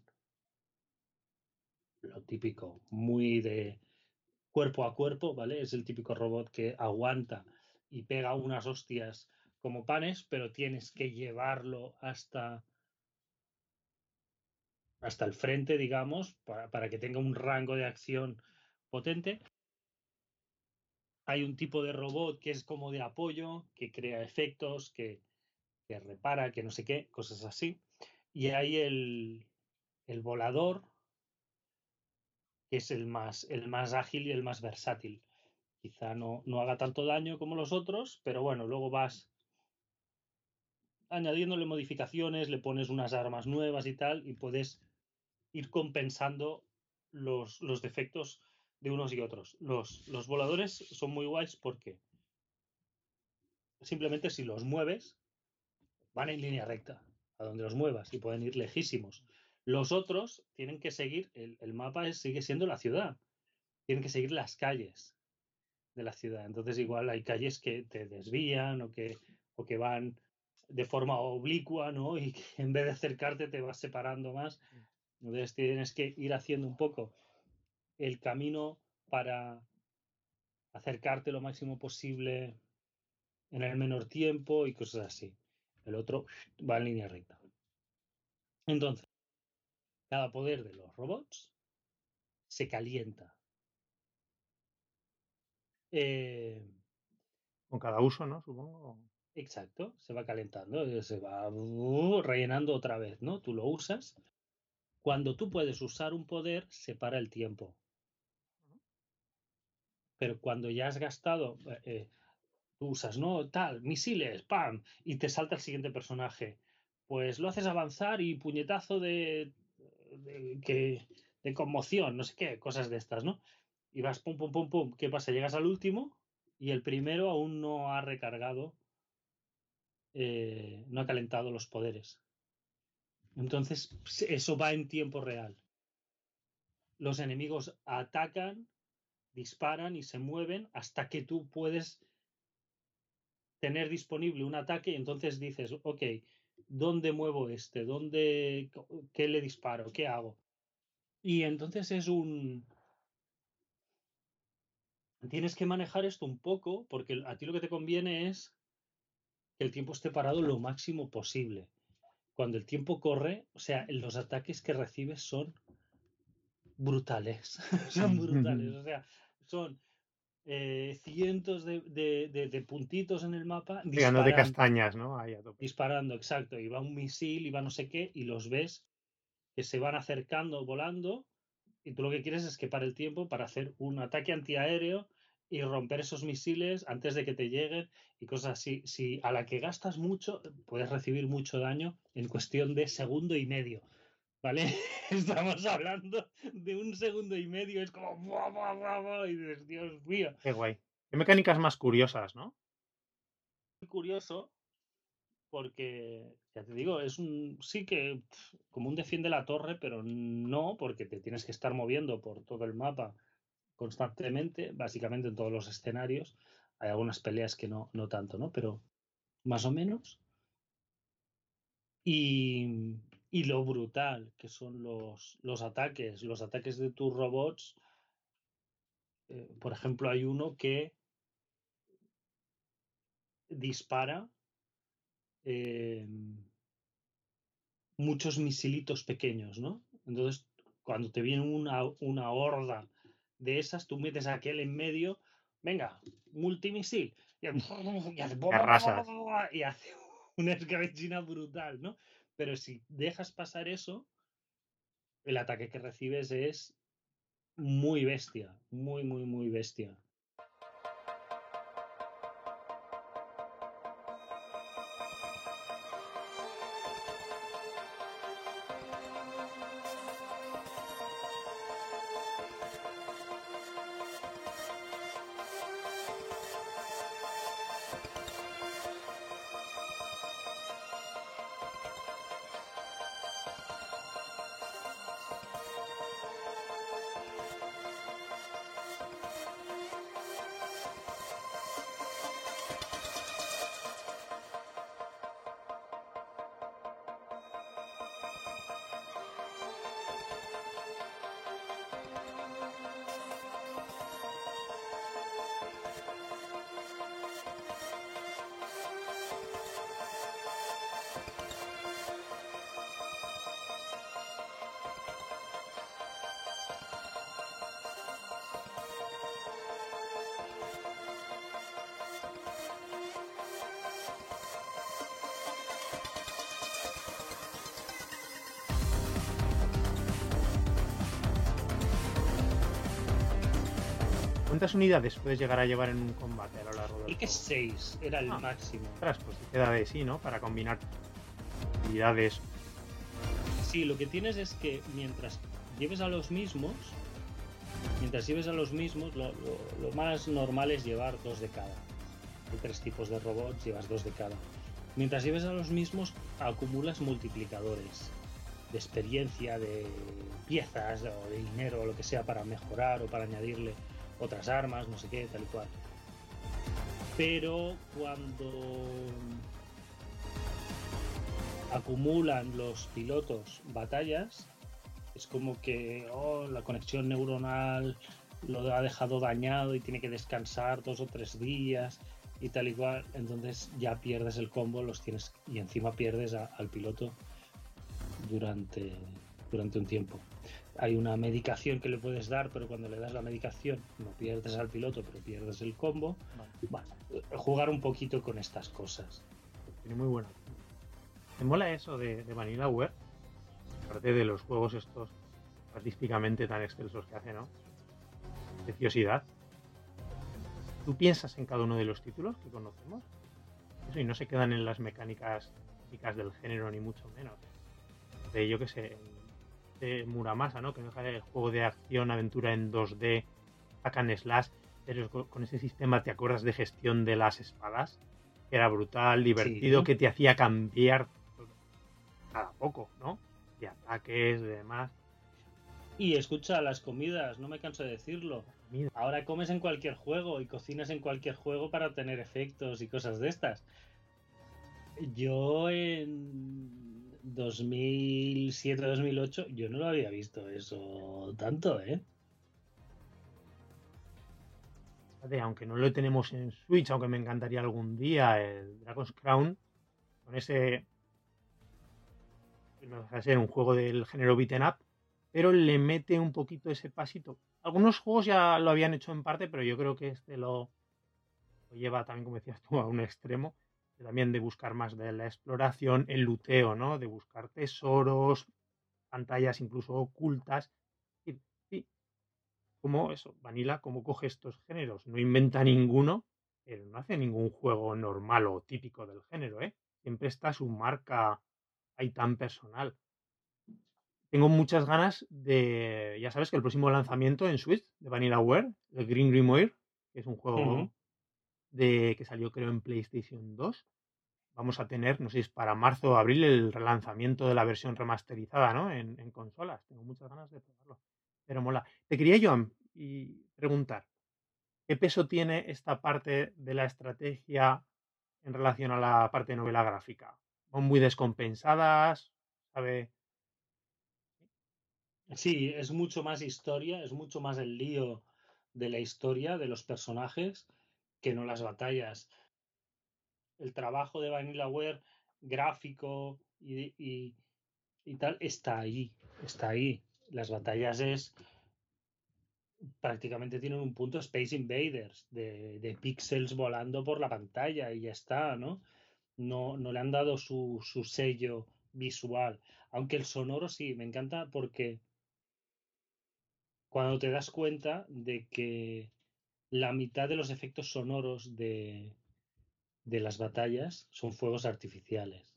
lo típico, muy de cuerpo a cuerpo, ¿vale? Es el típico robot que aguanta y pega unas hostias como panes, pero tienes que llevarlo hasta hasta el frente, digamos, para, para que tenga un rango de acción potente. Hay un tipo de robot que es como de apoyo, que crea efectos, que, que repara, que no sé qué, cosas así. Y hay el, el volador, que es el más, el más ágil y el más versátil. Quizá no, no haga tanto daño como los otros, pero bueno, luego vas añadiéndole modificaciones, le pones unas armas nuevas y tal, y puedes ir compensando los, los defectos de unos y otros. Los, los voladores son muy guays porque simplemente si los mueves, van en línea recta a donde los muevas y pueden ir lejísimos. Los otros tienen que seguir, el, mapa sigue siendo la ciudad, tienen que seguir las calles de la ciudad. Entonces igual hay calles que te desvían o que, o que van de forma oblicua, ¿no? Y que en vez de acercarte te vas separando más. Entonces tienes que ir haciendo un poco el camino para acercarte lo máximo posible en el menor tiempo y cosas así. El otro va en línea recta. Entonces, cada poder de los robots se calienta. Eh, Con cada uso, ¿no? Supongo. Exacto, se va calentando, se va uh, rellenando otra vez, ¿no? Tú lo usas. Cuando tú puedes usar un poder, se para el tiempo. Pero cuando ya has gastado, eh, usas, ¿no? Tal, misiles, ¡pam! Y te salta el siguiente personaje. Pues lo haces avanzar y puñetazo de, de, que, de conmoción, no sé qué, cosas de estas, ¿no? Y vas pum, pum, pum, pum. ¿Qué pasa? Llegas al último y el primero aún no ha recargado, eh, no ha calentado los poderes. Entonces, eso va en tiempo real. Los enemigos atacan, disparan y se mueven hasta que tú puedes tener disponible un ataque y entonces dices, ok, ¿dónde muevo este? ¿Dónde, qué le disparo? ¿Qué hago? Y entonces es un... Tienes que manejar esto un poco porque a ti lo que te conviene es que el tiempo esté parado lo máximo posible. Cuando el tiempo corre, o sea, los ataques que recibes son brutales. son brutales. O sea, son eh, cientos de, puntitos en el mapa. Disparando de castañas, ¿no? Disparando, exacto. Y va un misil, y va no sé qué, y los ves que se van acercando volando. Y tú lo que quieres es que pare el tiempo para hacer un ataque antiaéreo y romper esos misiles antes de que te lleguen y cosas así. Si a la que gastas mucho, puedes recibir mucho daño en cuestión de segundo y medio. ¿Vale? Estamos hablando de un segundo y medio, es como ¡buah, buah, buah, y dices, Dios mío. Qué guay. Qué mecánicas más curiosas, ¿no? Muy curioso, porque, ya te digo, es un sí que como un defiende la torre, pero no, porque te tienes que estar moviendo por todo el mapa constantemente, básicamente en todos los escenarios. Hay algunas peleas que no, no tanto, ¿no? Pero más o menos. Y, y lo brutal que son los, los ataques, los ataques de tus robots. Eh, por ejemplo, hay uno que dispara eh, muchos misilitos pequeños, ¿no? Entonces, cuando te viene una, una horda de esas, tú metes aquel en medio, venga, multimisil, y, hace, y hace una escabechina brutal, ¿no? Pero si dejas pasar eso, el ataque que recibes es muy bestia, muy, muy, muy bestia. ¿Cuántas unidades puedes llegar a llevar en un combate a lo largo del Y que 6 era el ah, máximo. pues te queda de sí, ¿no? Para combinar unidades. Sí, lo que tienes es que mientras lleves a los mismos, mientras lleves a los mismos, lo, más normal es llevar dos de cada. Hay tres tipos de robots, llevas dos de cada. Mientras lleves a los mismos, acumulas multiplicadores de experiencia, de piezas o de dinero o lo que sea para mejorar o para añadirle otras armas, no sé qué, tal y cual. Pero cuando acumulan los pilotos batallas, es como que oh, la conexión neuronal lo ha dejado dañado y tiene que descansar dos o tres días y tal y cual. Entonces ya pierdes el combo, los tienes y encima pierdes al piloto durante, durante un tiempo hay una medicación que le puedes dar, pero cuando le das la medicación no pierdes al piloto, pero pierdes el combo. Bueno, jugar un poquito con estas cosas. Tiene muy bueno. ¿Te mola eso de, de Vanilla Web? Aparte de los juegos estos artísticamente tan excelsos que hace, ¿no? Preciosidad. ¿Tú piensas en cada uno de los títulos que conocemos? Eso, y no se quedan en las mecánicas típicas del género, ni mucho menos. De yo que sé, Muramasa, ¿no? Que es el juego de acción, aventura en 2D, hack slash, pero con ese sistema, ¿te acuerdas de gestión de las espadas? Que era brutal, divertido, que te hacía cambiar cada poco, ¿no? De ataques, de demás. Y escucha, las comidas, no me canso de decirlo. Ahora comes en cualquier juego y cocinas en cualquier juego para tener efectos y cosas de estas. Yo en 2007-2008, yo no lo había visto eso tanto, ¿eh? Aunque no lo tenemos en Switch, aunque me encantaría algún día, el Dragon's Crown, con ese. No deja de ser un juego del género beaten up, pero le mete un poquito ese pasito. Algunos juegos ya lo habían hecho en parte, pero yo creo que este lo, lleva también, como decías tú, a un extremo. También de buscar más de la exploración, el luteo, ¿no? De buscar tesoros, pantallas incluso ocultas. Y, como eso, Vanilla, cómo coge estos géneros. No inventa ninguno, pero no hace ningún juego normal o típico del género, ¿eh? Siempre está su marca ahí tan personal tengo muchas ganas de. Ya sabes que el próximo lanzamiento en Switch de VanillaWare, el Green Grimoire, que es un juego de, que salió creo en PlayStation 2. Vamos a tener, no sé si es para marzo o abril, el relanzamiento de la versión remasterizada, ¿no? En, consolas. Tengo muchas ganas de probarlo. Pero mola. Te quería, yo y preguntar: ¿qué peso tiene esta parte de la estrategia en relación a la parte de novela gráfica? ¿Son muy descompensadas? ¿Sabe? Sí, es mucho más historia, es mucho más el lío de la historia, de los personajes, que no las batallas. El trabajo de VanillaWare gráfico y, y, tal está ahí, está ahí. Las batallas es prácticamente tienen un punto Space Invaders de, de píxeles volando por la pantalla y ya está, ¿no? No, no le han dado su, su sello visual. Aunque el sonoro sí, me encanta porque cuando te das cuenta de que la mitad de los efectos sonoros de, de las batallas son fuegos artificiales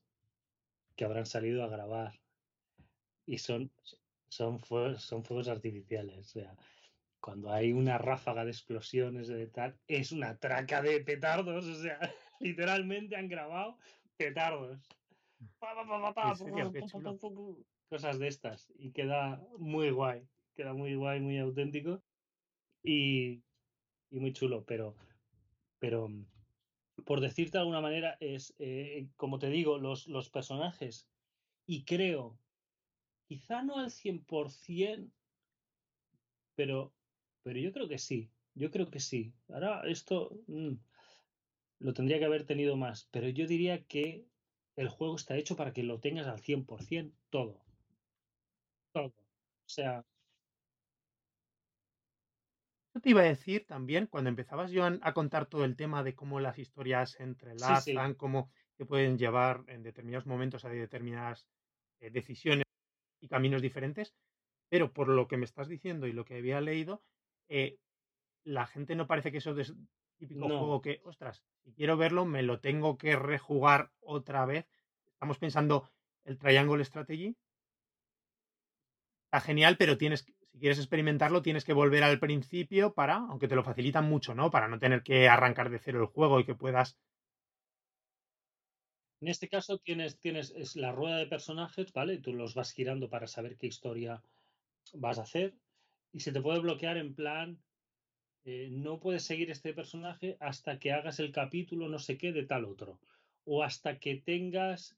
que habrán salido a grabar y son, son, fuegos, son fuegos artificiales. O sea, cuando hay una ráfaga de explosiones de tal, es una traca de petardos. O sea, literalmente han grabado petardos. Cosas de estas. Y queda muy guay queda muy guay, muy auténtico y, muy chulo, pero, pero por decirte de alguna manera, es, eh, como te digo, los, los personajes, y creo, quizá no al 100%, pero, pero yo creo que sí, yo creo que sí. Ahora esto mm, lo tendría que haber tenido más, pero yo diría que el juego está hecho para que lo tengas al 100% todo. Todo. O sea, te iba a decir también, cuando empezabas, Joan, a contar todo el tema de cómo las historias se entrelazan, cómo te pueden llevar en determinados momentos a determinadas eh, decisiones y caminos diferentes, pero por lo que me estás diciendo y lo que había leído, eh, la gente no parece que eso es típico juego que, ostras, si quiero verlo, me lo tengo que rejugar otra vez. Estamos pensando el Triangle Strategy. Está genial, pero tienes que si quieres experimentarlo, tienes que volver al principio para, aunque te lo facilitan mucho, ¿no? Para no tener que arrancar de cero el juego y que puedas. En este caso tienes, tienes es la rueda de personajes, ¿vale? Tú los vas girando para saber qué historia vas a hacer. Y se te puede bloquear en plan. Eh, no puedes seguir este personaje hasta que hagas el capítulo no sé qué de tal otro. O hasta que tengas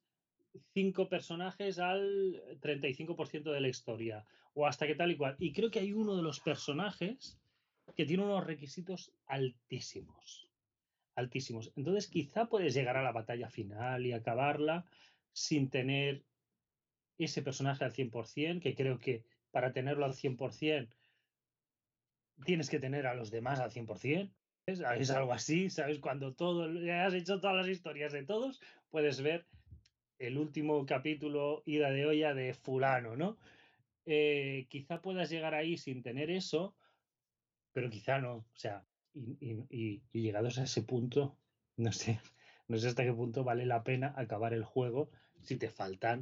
cinco personajes al 35% de la historia o hasta que tal y cual. Y creo que hay uno de los personajes que tiene unos requisitos altísimos. Altísimos. Entonces quizá puedes llegar a la batalla final y acabarla sin tener ese personaje al 100%, que creo que para tenerlo al 100% tienes que tener a los demás al 100%. Es, algo así, ¿sabes? Cuando todo, has hecho todas las historias de todos, puedes ver el último capítulo ida de olla de fulano, ¿no? Eh, quizá puedas llegar ahí sin tener eso, pero quizá no. O sea, y, llegados a ese punto, no sé, no sé hasta qué punto vale la pena acabar el juego si te faltan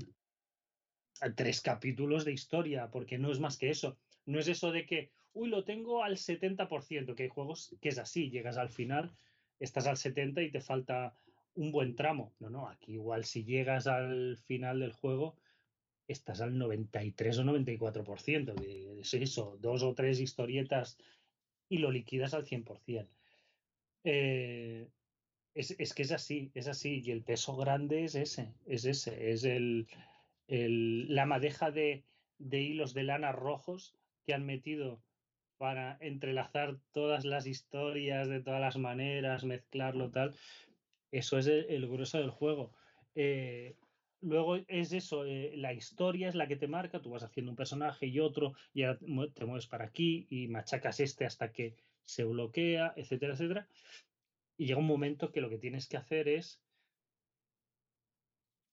tres capítulos de historia, porque no es más que eso. No es eso de que uy, lo tengo al 70%, que hay juegos que es así, llegas al final, estás al 70% y te falta un buen tramo. No, no, aquí igual si llegas al final del juego, estás al 93 o 94%, de es eso, dos o tres historietas y lo liquidas al 100%. Eh, es, es, que es así, es así, y el peso grande es ese, es ese, es el, el la madeja de, de hilos de lana rojos que han metido para entrelazar todas las historias de todas las maneras, mezclarlo tal. Eso es el, grueso del juego. Eh, luego es eso, eh, la historia es la que te marca, tú vas haciendo un personaje y otro, y ahora te mueves para aquí y machacas este hasta que se bloquea, etcétera, etcétera. Y llega un momento que lo que tienes que hacer es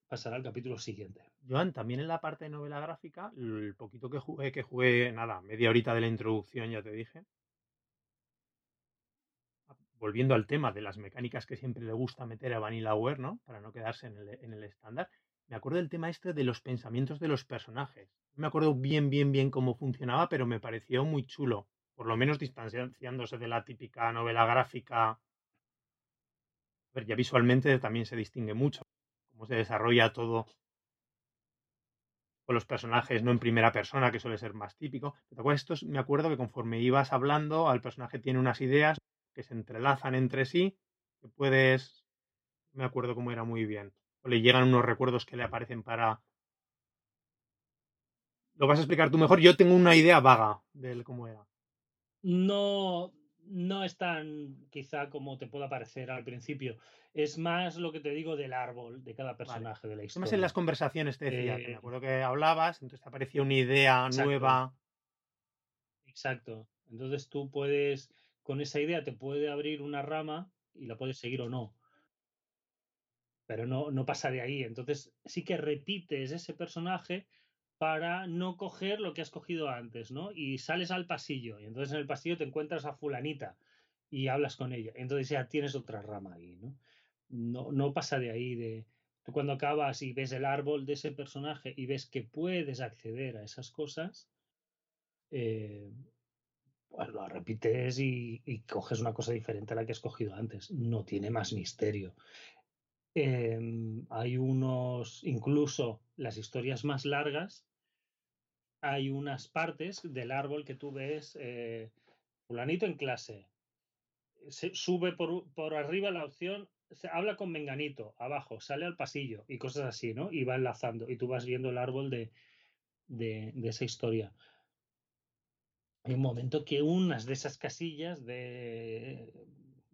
pasar al capítulo siguiente. Joan, también en la parte de novela gráfica, el poquito que jugué, que jugué, nada, media horita de la introducción, ya te dije. Volviendo al tema de las mecánicas que siempre le gusta meter a Vanillaware, ¿no? Para no quedarse en el, estándar. Me acuerdo del tema este de los pensamientos de los personajes. Me acuerdo bien, bien, bien cómo funcionaba, pero me pareció muy chulo. Por lo menos distanciándose de la típica novela gráfica. A ver, ya visualmente también se distingue mucho cómo se desarrolla todo con los personajes no en primera persona, que suele ser más típico. Pero esto me acuerdo que conforme ibas hablando, al personaje tiene unas ideas que se entrelazan entre sí, que puedes, me acuerdo cómo era muy bien. O le llegan unos recuerdos que le aparecen para... ¿Lo vas a explicar tú mejor? Yo tengo una idea vaga de cómo era. No, no es tan quizá como te pueda parecer al principio. Es más lo que te digo del árbol de cada personaje de la historia. Más en las conversaciones te decía, que me eh acuerdo que hablabas, entonces te aparecía una idea nueva. Exacto. Entonces tú puedes, con esa idea te puede abrir una rama y la puedes seguir o no. Pero no, no pasa de ahí. Entonces sí que repites ese personaje, para no coger lo que has cogido antes, ¿no? Y sales al pasillo y entonces en el pasillo te encuentras a fulanita y hablas con ella. Entonces ya tienes otra rama ahí, ¿no? No, no pasa de ahí de... Tú cuando acabas y ves el árbol de ese personaje y ves que puedes acceder a esas cosas, eh, pues lo repites y, coges una cosa diferente a la que has cogido antes. No tiene más misterio. Eh, hay unos, incluso las historias más largas, hay unas partes del árbol que tú ves, eh, fulanito en clase, se sube por, por, arriba la opción, se habla con Menganito, abajo, sale al pasillo y cosas así, ¿no? Y va enlazando y tú vas viendo el árbol de, de esa historia. Hay un momento que unas de esas casillas de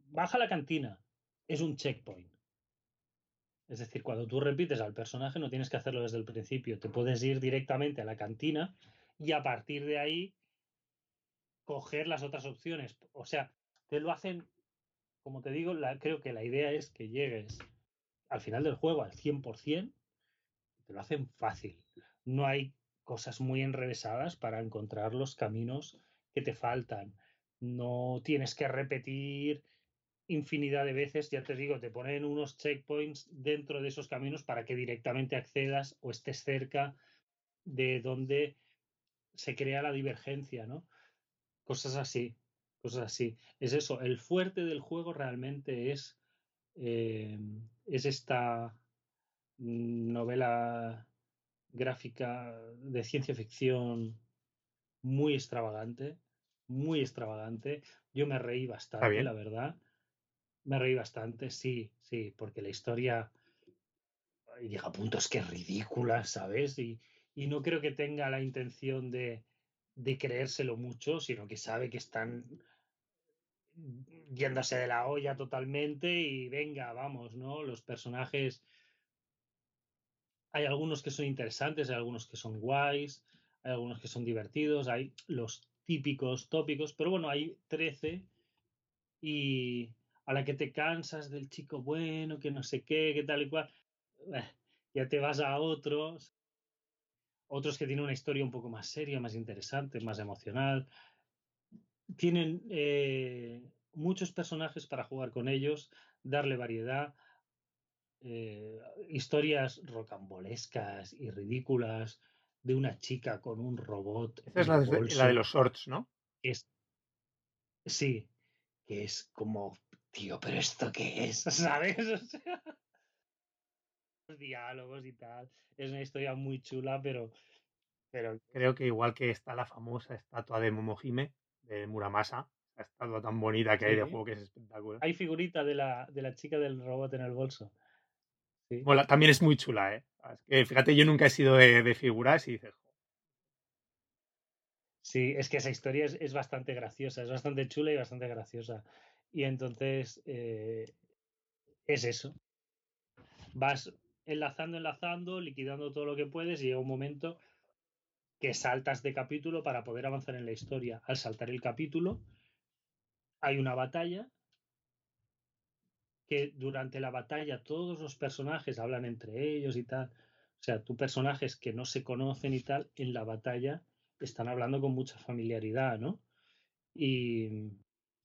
baja la cantina es un checkpoint. Es decir, cuando tú repites al personaje no tienes que hacerlo desde el principio, te puedes ir directamente a la cantina y a partir de ahí coger las otras opciones. O sea, te lo hacen, como te digo, la, creo que la idea es que llegues al final del juego al 100%, te lo hacen fácil. No hay cosas muy enrevesadas para encontrar los caminos que te faltan. No tienes que repetir infinidad de veces, ya te digo, te ponen unos checkpoints dentro de esos caminos para que directamente accedas o estés cerca de donde se crea la divergencia, ¿no? Cosas así, cosas así. Es eso, el fuerte del juego realmente es, eh, es esta novela gráfica de ciencia ficción muy extravagante, muy extravagante. Yo me reí bastante, la verdad. Me reí bastante, sí, sí, porque la historia llega a puntos que es ridícula, ¿sabes? Y, y no creo que tenga la intención de, de creérselo mucho, sino que sabe que están yéndose de la olla totalmente y venga, vamos, ¿no? Los personajes, hay algunos que son interesantes, hay algunos que son guays, hay algunos que son divertidos, hay los típicos tópicos, pero bueno, hay 13 y, a la que te cansas del chico bueno, que no sé qué, que tal y cual, eh, ya te vas a otros, otros que tienen una historia un poco más seria, más interesante, más emocional. Tienen eh, muchos personajes para jugar con ellos, darle variedad, eh, historias rocambolescas y ridículas de una chica con un robot. Esa es la de, la de, los shorts, ¿no? es. Sí, que es como, tío, pero ¿esto qué es? ¿Sabes? O sea, los diálogos y tal. Es una historia muy chula, pero. pero Creo que igual que está la famosa estatua de Momohime, de Muramasa, la estatua tan bonita que hay de juego que es espectacular. hay figurita de la, de la chica del robot en el bolso. Sí. Mola, también es muy chula, ¿eh? Que, fíjate, yo nunca he sido de, de figuras y dices, "Jo, Sí, es que esa historia es, es bastante graciosa, es bastante chula y bastante graciosa. Y entonces eh, es eso. Vas enlazando, enlazando, liquidando todo lo que puedes y llega un momento que saltas de capítulo para poder avanzar en la historia. Al saltar el capítulo hay una batalla que durante la batalla todos los personajes hablan entre ellos y tal. O sea, tú personajes que no se conocen y tal, en la batalla están hablando con mucha familiaridad, ¿no? Y,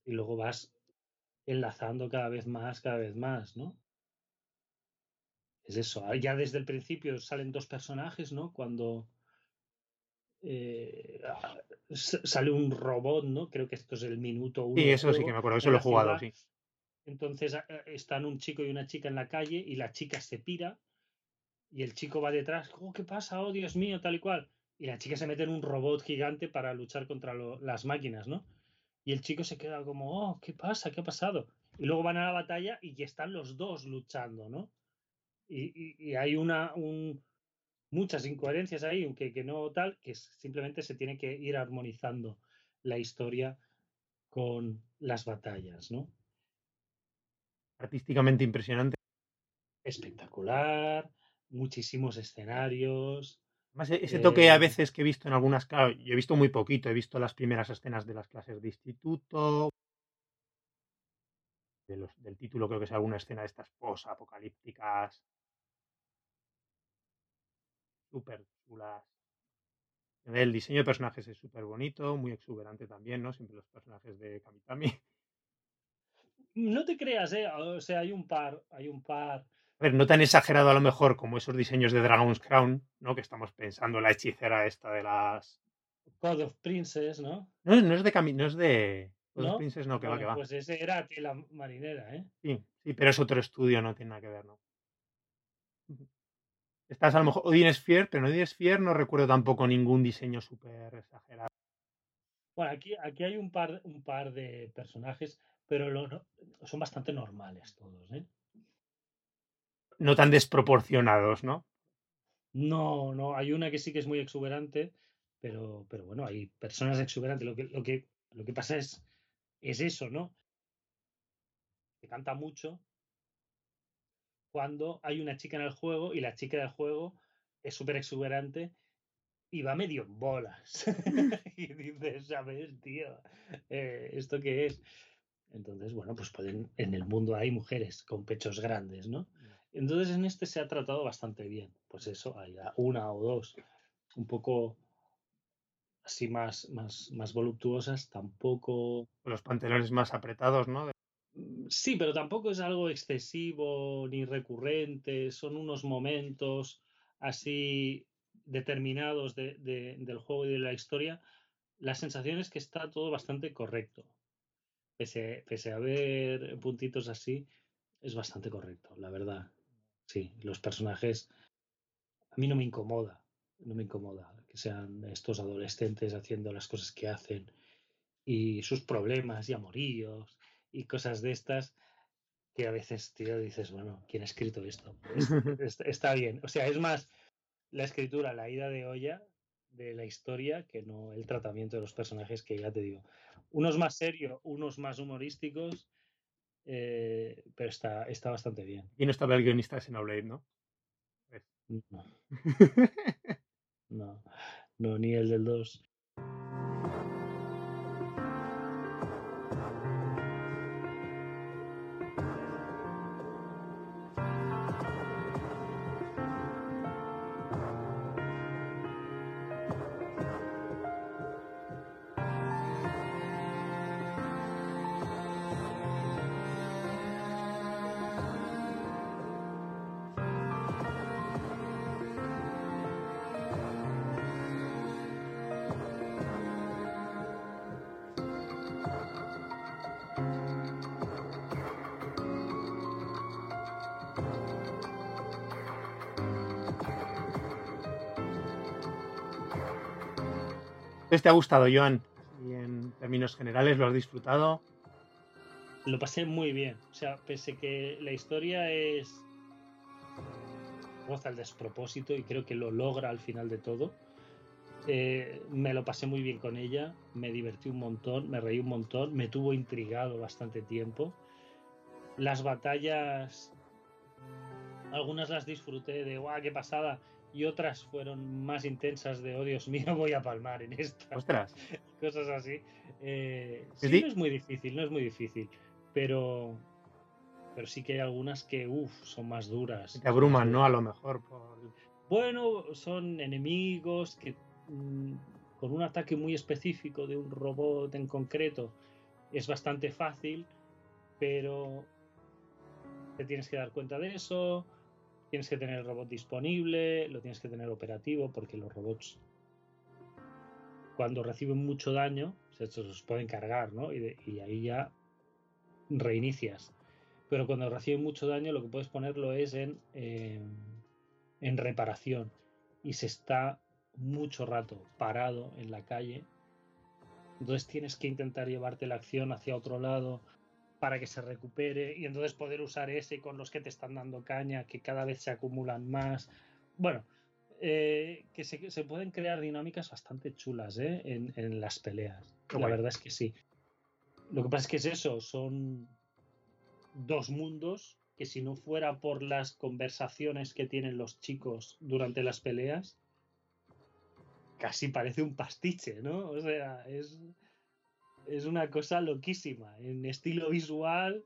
y luego vas enlazando cada vez más, cada vez más, ¿no? Es eso. ah, Ya desde el principio salen dos personajes, ¿no? Cuando eh, ah, sale un robot, ¿no? Creo que esto es el minuto uno Sí, del eso sí que me acuerdo, eso lo he jugado, ciudad. sí. Entonces están un chico y una chica en la calle y la chica se pira y el chico va detrás, oh, ¿qué pasa? Oh, Dios mío, tal y cual. Y la chica se mete en un robot gigante para luchar contra las máquinas, ¿no? Y el chico se queda como, oh, ¿qué pasa? ¿Qué ha pasado? Y luego van a la batalla y están los dos luchando, ¿no? Y, y- hay una, un- muchas incoherencias ahí, aunque que no tal, que simplemente se tiene que ir armonizando la historia con las batallas, ¿no? Artísticamente impresionante. Espectacular, muchísimos escenarios. Además, e- ese toque a Eh, veces que he visto en algunas, claro, yo he visto muy poquito, he visto las primeras escenas de las clases de instituto, de los- del título creo que es alguna escena de estas post-apocalípticas, súper chulas. El diseño de personajes es súper bonito, muy exuberante también, ¿no? Siempre los personajes de Kamitami. No te creas, ¿eh? O sea, hay un par, hay un par. A ver, no tan exagerado a lo mejor como esos diseños de Dragon's Crown, ¿no? Que estamos pensando la hechicera esta de las... Code of Princess, ¿no? No, es- no es de Cami, no es de... Los ¿No? Princess no, que va, que va. pues ese era tela marinera, ¿eh? Sí, sí, pero es otro estudio, no tiene nada que ver, ¿no? Estás a lo mejor Odin Sphere, pero en Odin Sphere no recuerdo tampoco ningún diseño súper exagerado. Bueno, aquí, aquí hay un par, un par de personajes, pero lo- son bastante normales todos, ¿eh? No tan desproporcionados, ¿no? No, no, hay una que sí que es muy exuberante, pero, pero bueno, hay personas exuberantes. Lo que, lo que, lo que pasa es, es eso, ¿no? Que canta mucho cuando hay una chica en el juego y la chica del juego es súper exuberante y va medio en bolas. y dices, ¿sabes, tío? Eh, ¿Esto qué es? Entonces, bueno, pues pueden, en el mundo hay mujeres con pechos grandes, ¿no? Entonces en este se ha tratado bastante bien. Pues eso, hay una o dos un poco así más, más, más voluptuosas, tampoco... Los pantalones más apretados, ¿no? Sí, pero tampoco es algo excesivo ni recurrente, son unos momentos así determinados de- de- del juego y de la historia. La sensación es que está todo bastante correcto. Pese, pese a haber puntitos así, es bastante correcto, la verdad. Sí, los personajes a mí no me incomoda, no me incomoda que sean estos adolescentes haciendo las cosas que hacen y sus problemas y amoríos y cosas de estas que a veces, tío, dices, bueno, ¿quién ha escrito esto? Es- es- está bien. O sea, es más la escritura, la ida de olla de la historia que no el tratamiento de los personajes que ya te digo. Unos más serios, unos más humorísticos, eh, pero está, está bastante bien. Y no estaba el guionista de Xenoblade, ¿no? No, no, no, ni el del 2. Entonces, ¿te ha gustado, Joan? Y en términos generales, ¿lo has disfrutado? Lo pasé muy bien. O sea, pese que la historia es. roza el despropósito y creo que lo logra al final de todo. Eh, me lo pasé muy bien con ella, me divertí un montón, me reí un montón, me tuvo intrigado bastante tiempo. Las batallas, algunas las disfruté de guau, qué pasada, y otras fueron más intensas de, oh Dios mío, voy a palmar en esta. Ostras. Cosas así. Eh, sí, no es muy difícil, no es muy difícil, pero, pero sí que hay algunas que, uff, son más duras. Te abruman, ¿no? A lo mejor. Por... Bueno, son enemigos que Mm, con un ataque muy específico de un robot en concreto es bastante fácil, pero te tienes que dar cuenta de eso, tienes que tener el robot disponible, lo tienes que tener operativo, porque los robots cuando reciben mucho daño, se los pueden cargar, ¿no? Y, ahí ya reinicias. Pero cuando reciben mucho daño, lo que puedes ponerlo es en, eh, en reparación. Y se está mucho rato parado en la calle. Entonces tienes que intentar llevarte la acción hacia otro lado para que se recupere y entonces poder usar ese con los que te están dando caña, que cada vez se acumulan más. Bueno, eh, que se, pueden crear dinámicas bastante chulas ¿eh? en, las peleas. La verdad es que sí. Lo que pasa es que es eso, son dos mundos que si no fuera por las conversaciones que tienen los chicos durante las peleas, casi parece un pastiche, ¿no? O sea, es, es una cosa loquísima, en estilo visual,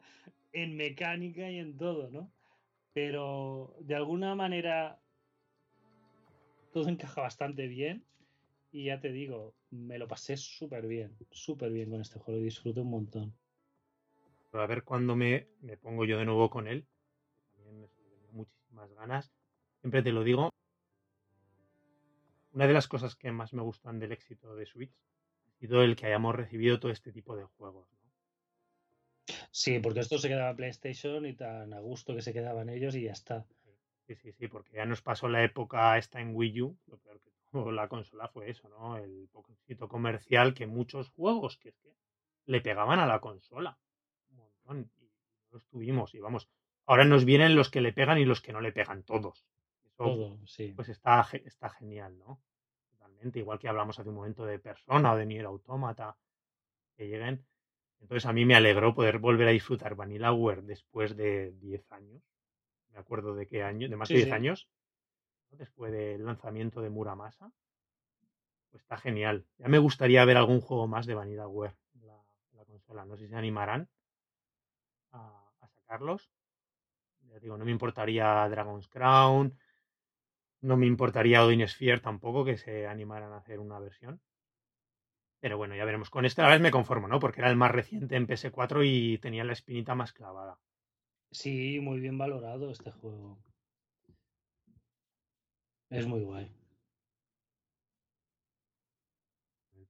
en mecánica y en todo, ¿no? Pero de alguna manera todo encaja bastante bien y ya te digo, me lo pasé súper bien, súper bien con este juego, disfruté un montón. A ver cuándo me, me pongo yo de nuevo con él, también me muchísimas ganas. Siempre te lo digo, una de las cosas que más me gustan del éxito de Switch sido el que hayamos recibido todo este tipo de juegos. Sí, porque esto se quedaba PlayStation y tan a gusto que se quedaban ellos y ya está. Sí, sí, sí, porque ya nos pasó la época esta en Wii U, lo peor que tuvo la consola fue eso, ¿no? El poco éxito comercial que muchos juegos que es que le pegaban a la consola. Un montón. Y los tuvimos. Y vamos, ahora nos vienen los que le pegan y los que no le pegan todos. Todo, sí. Pues está, está genial, ¿no? Igual que hablamos hace un momento de Persona o de Nier Automata, que lleguen. Entonces a mí me alegró poder volver a disfrutar Vanillaware después de 10 años. Me acuerdo de qué año, de más de 10 años. Después del lanzamiento de Muramasa. Pues está genial. Ya me gustaría ver algún juego más de Vanillaware en la, la consola. No sé si se animarán a, a sacarlos. Ya digo, no me importaría Dragon's Crown, no me importaría Odin Sphere tampoco que se animaran a hacer una versión. Pero bueno, ya veremos. Con este a la vez me conformo, ¿no? Porque era el más reciente en PS4 y tenía la espinita más clavada. Sí, muy bien valorado este juego. Es muy guay.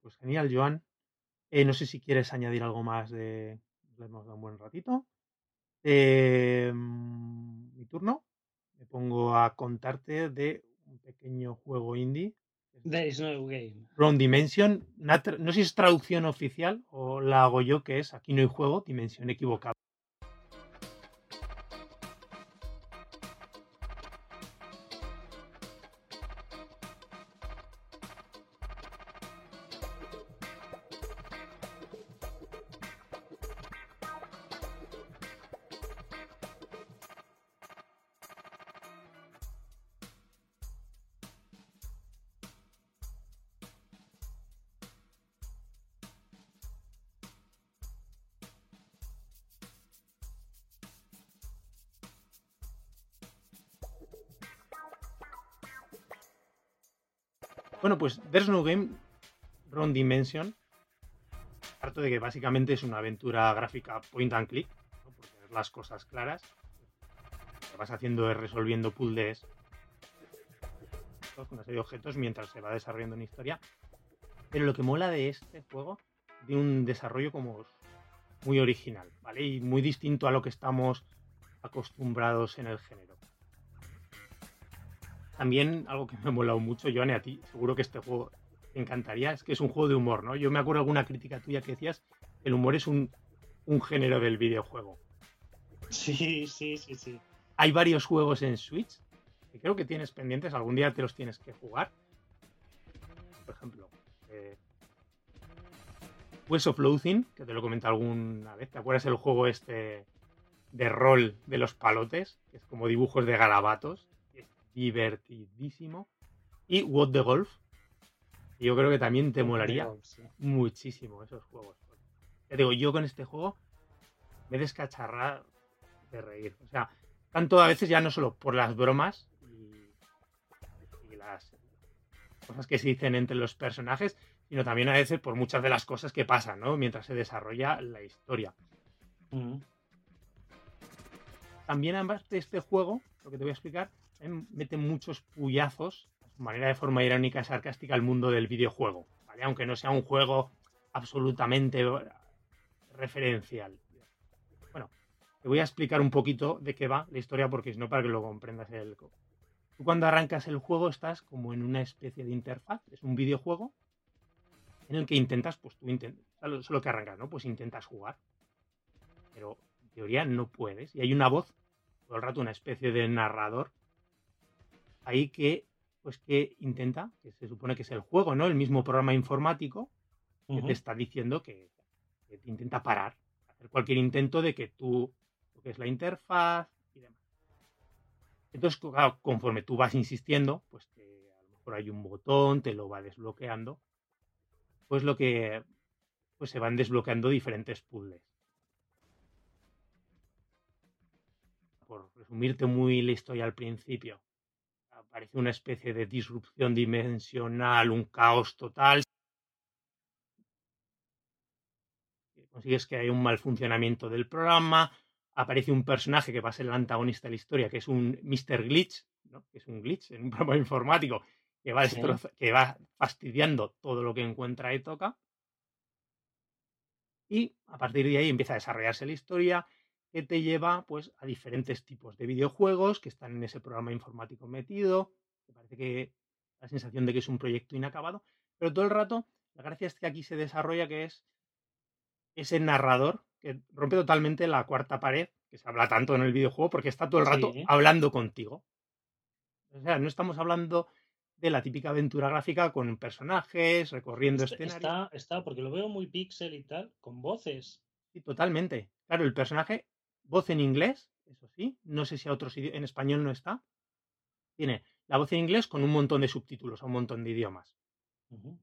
Pues genial, Joan. Eh, no sé si quieres añadir algo más de. Le hemos dado un buen ratito. Eh, mi turno me pongo a contarte de un pequeño juego indie. There is no game. Round Dimension. No sé si es traducción oficial o la hago yo, que es aquí no hay juego, dimensión equivocada. There's No Game Round Dimension. Harto de que básicamente es una aventura gráfica point and click, por tener las cosas claras. Lo que vas haciendo es resolviendo puzzles con una serie de objetos mientras se va desarrollando una historia. Pero lo que mola de este juego, de un desarrollo como muy original, ¿vale? Y muy distinto a lo que estamos acostumbrados en el género. También algo que me ha molado mucho, Joan, a ti, seguro que este juego Me encantaría, es que es un juego de humor, ¿no? Yo me acuerdo de alguna crítica tuya que decías, el humor es un, un género del videojuego. Sí, sí, sí, sí. Hay varios juegos en Switch que creo que tienes pendientes, algún día te los tienes que jugar. Por ejemplo, eh, West of Loathing, que te lo comenté alguna vez. ¿Te acuerdas el juego este de rol de los palotes? Que es como dibujos de garabatos. Divertidísimo. Y What the Golf. Yo creo que también te molaría Golf, sí. muchísimo esos juegos. Te digo, yo con este juego me he descacharrado de reír. O sea, tanto a veces ya no solo por las bromas y, y las cosas que se dicen entre los personajes, sino también a veces por muchas de las cosas que pasan, ¿no? Mientras se desarrolla la historia. También, además de este juego, lo que te voy a explicar, mete muchos puyazos, su manera de forma irónica y sarcástica, al mundo del videojuego. Aunque no sea un juego absolutamente referencial. Bueno, te voy a explicar un poquito de qué va la historia, porque si no, para que lo comprendas el. Tú cuando arrancas el juego estás como en una especie de interfaz, es un videojuego en el que intentas, pues tú intentas, solo que arrancas, ¿no? Pues intentas jugar. Pero en teoría no puedes. Y hay una voz, todo el rato una especie de narrador, ahí que, pues que intenta, que se supone que es el juego, ¿no? El mismo programa informático que te está diciendo que, que te intenta parar, hacer cualquier intento de que tú toques la interfaz y demás. Entonces, claro, conforme tú vas insistiendo, pues te- a lo mejor hay un botón, te lo va desbloqueando, pues lo que pues se van desbloqueando diferentes puzzles. Por resumirte muy la historia al principio, aparece una especie de disrupción dimensional, un caos total. Consigues que haya un mal funcionamiento del programa. Aparece un personaje que va a ser el antagonista de la historia, que es un Mr. Glitch, ¿no? que es un glitch en un programa informático que va, Sí. que va fastidiando todo lo que encuentra y toca. Y a partir de ahí empieza a desarrollarse la historia que te lleva pues, a diferentes tipos de videojuegos que están en ese programa informático metido. Me parece que la sensación de que es un proyecto inacabado. Pero todo el rato, la gracia es que aquí se desarrolla que es ese narrador que rompe totalmente la cuarta pared, que se habla tanto en el videojuego, porque está todo el rato Sí. hablando contigo. O sea, no estamos hablando de la típica aventura gráfica con personajes, recorriendo Está, escenarios. está, está, porque lo veo muy pixel y tal, con voces. Sí, totalmente. Claro, el personaje, voz en inglés, eso sí. No sé si a otros en español no está. Tiene la voz en inglés con un montón de subtítulos a un montón de idiomas. El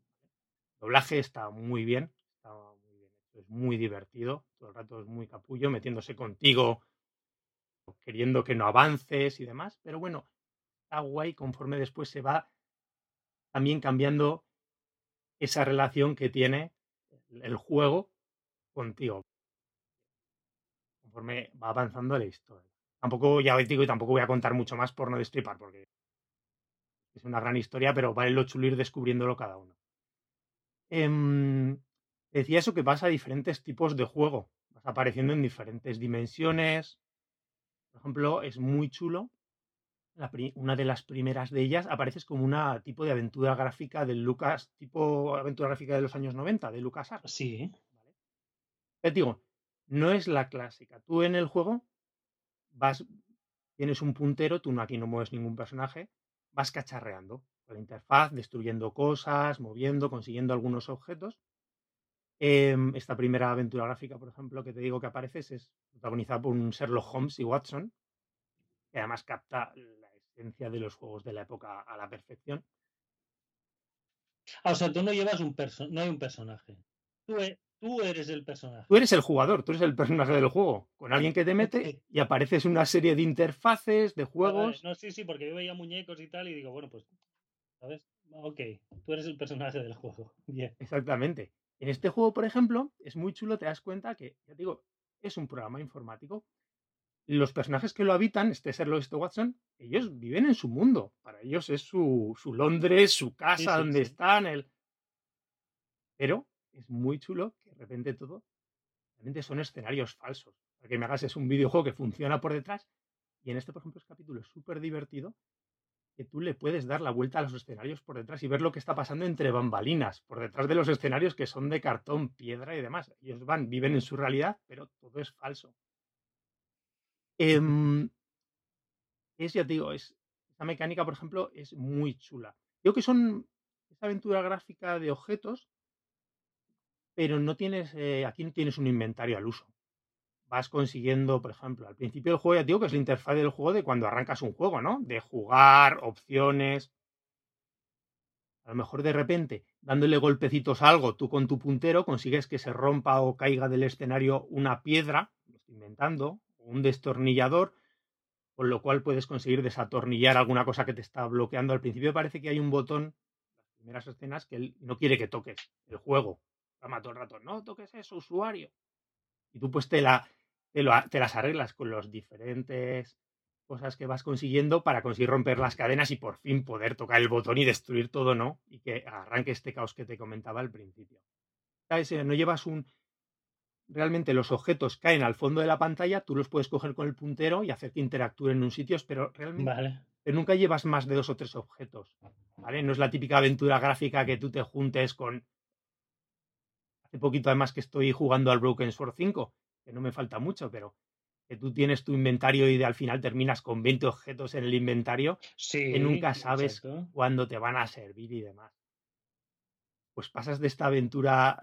doblaje está muy bien, está muy bien es muy divertido, todo el rato es muy capullo, metiéndose contigo, queriendo que no avances y demás. Pero bueno, está guay conforme después se va también cambiando esa relación que tiene el juego contigo. Conforme va avanzando la historia. Tampoco, ya os digo, y tampoco voy a contar mucho más por no destripar, porque es una gran historia, pero vale lo chulo ir descubriéndolo cada uno. Em, decía eso que vas a diferentes tipos de juego. Vas apareciendo en diferentes dimensiones. Por ejemplo, es muy chulo. La una de las primeras de ellas apareces como una tipo de aventura gráfica del Lucas, tipo aventura gráfica de los años 90, de Lucas Sí. ¿vale? Te digo, no es la clásica. Tú en el juego vas, tienes un puntero, tú aquí no mueves ningún personaje, vas cacharreando la interfaz, destruyendo cosas, moviendo, consiguiendo algunos objetos. Em, esta primera aventura gráfica, por ejemplo, que te digo que apareces, es protagonizada por un Sherlock Holmes y Watson, que además capta la esencia de los juegos de la época a la perfección. Ah, o sea, tú no llevas un personaje, no hay un personaje. Tú, e- tú eres el personaje. Tú eres el jugador, tú eres el personaje del juego, con alguien que te mete y apareces una serie de interfaces, de juegos. No, sí, sí, porque yo veía muñecos y tal y digo, bueno, pues, ¿sabes? Ok, tú eres el personaje del juego. Bien. Exactamente. En este juego, por ejemplo, es muy chulo, te das cuenta que, ya te digo, es un programa informático. Los personajes que lo habitan, este Sherlock este Watson, ellos viven en su mundo. Para ellos es su, su Londres, su casa, sí, donde sí. están. El... Pero es muy chulo repente todo, realmente son escenarios falsos. Para que me hagas es un videojuego que funciona por detrás. Y en este, por ejemplo, es capítulo súper divertido que tú le puedes dar la vuelta a los escenarios por detrás y ver lo que está pasando entre bambalinas, por detrás de los escenarios que son de cartón, piedra y demás. Ellos van, viven en su realidad, pero todo es falso. Em, es, ya te digo, es, esa mecánica, por ejemplo, es muy chula. Creo que son esa aventura gráfica de objetos, pero no tienes, eh, aquí no tienes un inventario al uso vas consiguiendo, por ejemplo, al principio del juego ya digo que es la interfaz del juego de cuando arrancas un juego, ¿no? De jugar, opciones. A lo mejor de repente, dándole golpecitos a algo, tú con tu puntero consigues que se rompa o caiga del escenario una piedra, lo estoy inventando, un destornillador, con lo cual puedes conseguir desatornillar alguna cosa que te está bloqueando. Al principio parece que hay un botón, las primeras escenas, que él no quiere que toques el juego. Llama todo el rato, no toques eso, usuario. Y tú pues te, la, te, las arreglas con las diferentes cosas que vas consiguiendo para conseguir romper las cadenas y por fin poder tocar el botón y destruir todo, ¿no? Y que arranque este caos que te comentaba al principio. ¿Sabes? No llevas un... Realmente los objetos caen al fondo de la pantalla, tú los puedes coger con el puntero y hacer que interactúen en un sitio, pero realmente pero nunca llevas más de dos o tres objetos. ¿Vale? No es la típica aventura gráfica que tú te juntes con Hace poquito además que estoy jugando al Broken Sword 5, que no me falta mucho, pero que tú tienes tu inventario y de, al final terminas con 20 objetos en el inventario, sí, que nunca sabes cuándo te van a servir y demás. Pues pasas de esta aventura,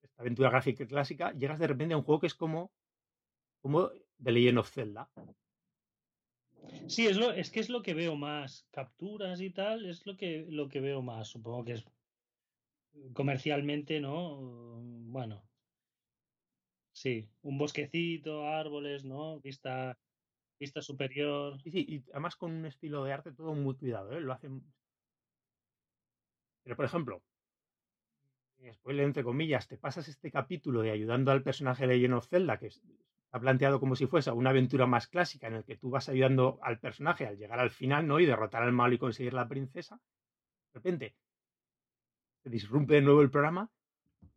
esta aventura gráfica clásica, llegas de repente a un juego que es como, como The Legend of Zelda. Sí, es, lo, es que es lo que veo más. Capturas y tal, es lo que, lo que veo más. Supongo que es comercialmente, ¿no? Bueno, sí, un bosquecito, árboles, ¿no? Vista, vista superior. Sí, sí, y además con un estilo de arte todo muy cuidado, ¿eh? Lo hacen. Pero, por ejemplo, spoiler entre comillas, te pasas este capítulo de ayudando al personaje de Legend of Zelda, que está planteado como si fuese una aventura más clásica en el que tú vas ayudando al personaje al llegar al final, ¿no? Y derrotar al malo y conseguir la princesa. De repente, se disrumpe de nuevo el programa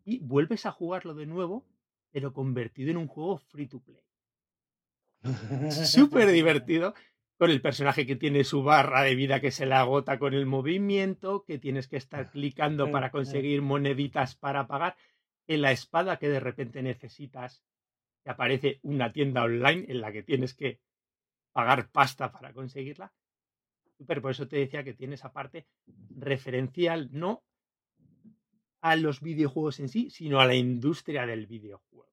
y vuelves a jugarlo de nuevo, pero convertido en un juego free to play. Súper divertido, con el personaje que tiene su barra de vida que se le agota con el movimiento, que tienes que estar clicando para conseguir moneditas para pagar, en la espada que de repente necesitas, te aparece una tienda online en la que tienes que pagar pasta para conseguirla. Pero por eso te decía que tiene esa parte referencial, no a los videojuegos en sí, sino a la industria del videojuego.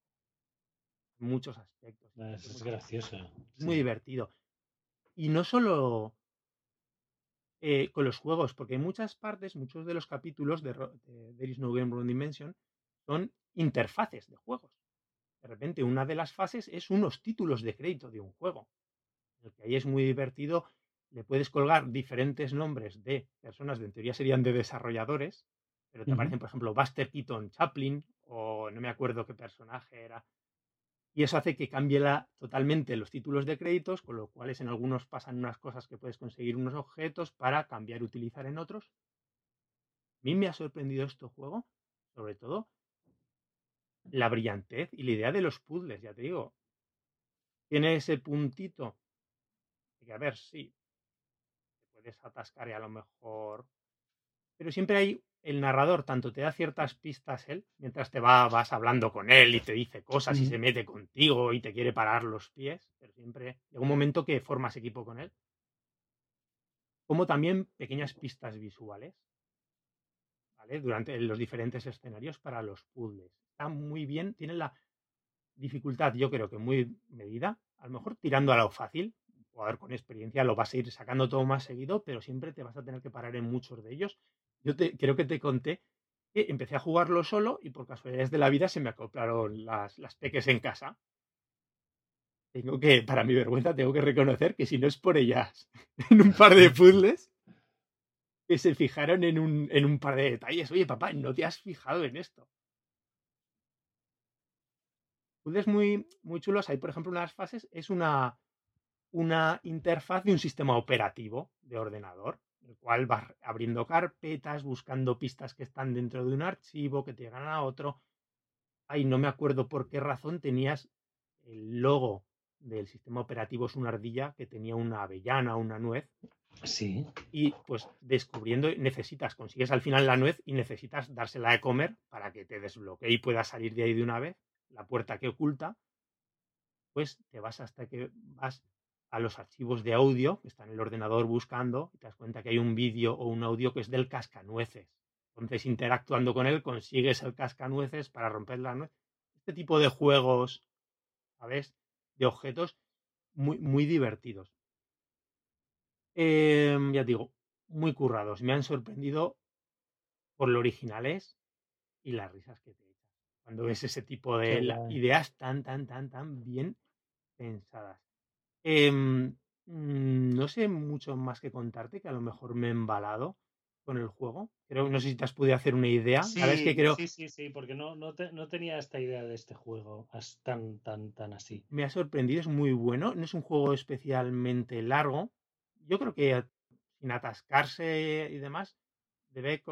muchos aspectos. Ah, es gracioso. Muy divertido. Y no solo eh, con los juegos, porque en muchas partes, muchos de los capítulos de, There is no Game Room Dimension son interfaces de juegos. De repente, una de las fases es unos títulos de crédito de un juego. El que ahí es muy divertido. Le puedes colgar diferentes nombres de personas, de en teoría serían de desarrolladores, pero te aparecen, por ejemplo, Buster Keaton Chaplin, o no me acuerdo qué personaje era. Y eso hace que cambie totalmente los títulos de créditos, con lo cual en algunos pasan unas cosas que puedes conseguir unos objetos para cambiar y utilizar en otros. A mí me ha sorprendido este juego, sobre todo la brillantez y la idea de los puzzles, ya te digo. Tiene ese puntito de que, a ver, sí, te puedes atascar y a lo mejor... Pero siempre hay el narrador tanto te da ciertas pistas él, mientras te va, vas hablando con él y te dice cosas y se mete contigo y te quiere parar los pies, pero siempre llega un momento que formas equipo con él. Como también pequeñas pistas visuales, ¿vale? Durante los diferentes escenarios para los puzzles. Está muy bien, tiene la dificultad, yo creo que muy medida, a lo mejor tirando a lo fácil, un jugador con experiencia lo vas a ir sacando todo más seguido, pero siempre te vas a tener que parar en muchos de ellos yo te, creo que te conté que empecé a jugarlo solo y por casualidades de la vida se me acoplaron las, las peques en casa. Tengo que, para mi vergüenza, tengo que reconocer que si no es por ellas en un par de puzzles, que se fijaron en un, en un par de detalles. Oye, papá, ¿no te has fijado en esto? Puzzles muy, muy chulos. Hay, por ejemplo, unas fases, es una, una interfaz de un sistema operativo de ordenador el cual vas abriendo carpetas, buscando pistas que están dentro de un archivo, que te llegan a otro. Ay, no me acuerdo por qué razón tenías el logo del sistema operativo es una ardilla que tenía una avellana, una nuez. Sí. Y pues descubriendo, necesitas, consigues al final la nuez y necesitas dársela de comer para que te desbloquee y puedas salir de ahí de una vez, la puerta que oculta, pues te vas hasta que vas a los archivos de audio que está en el ordenador buscando y te das cuenta que hay un vídeo o un audio que es del cascanueces. Entonces, interactuando con él, consigues el cascanueces para romper la nuez. Este tipo de juegos, ¿sabes? De objetos muy, muy divertidos. Em, ya digo, muy currados. Me han sorprendido por lo originales y las risas que te echas. Cuando ves ese tipo de ideas tan, tan, tan, tan bien pensadas. Em, mm, no sé mucho más que contarte, que a lo mejor me he embalado con el juego. Creo, no sé si te has podido hacer una idea. Sí, que creo... sí, sí, sí, porque no, no, no, tenía esta idea de este juego tan, tan, tan así. Me ha sorprendido, es muy bueno. No es un juego especialmente largo. Yo creo que sin atascarse y demás, debe,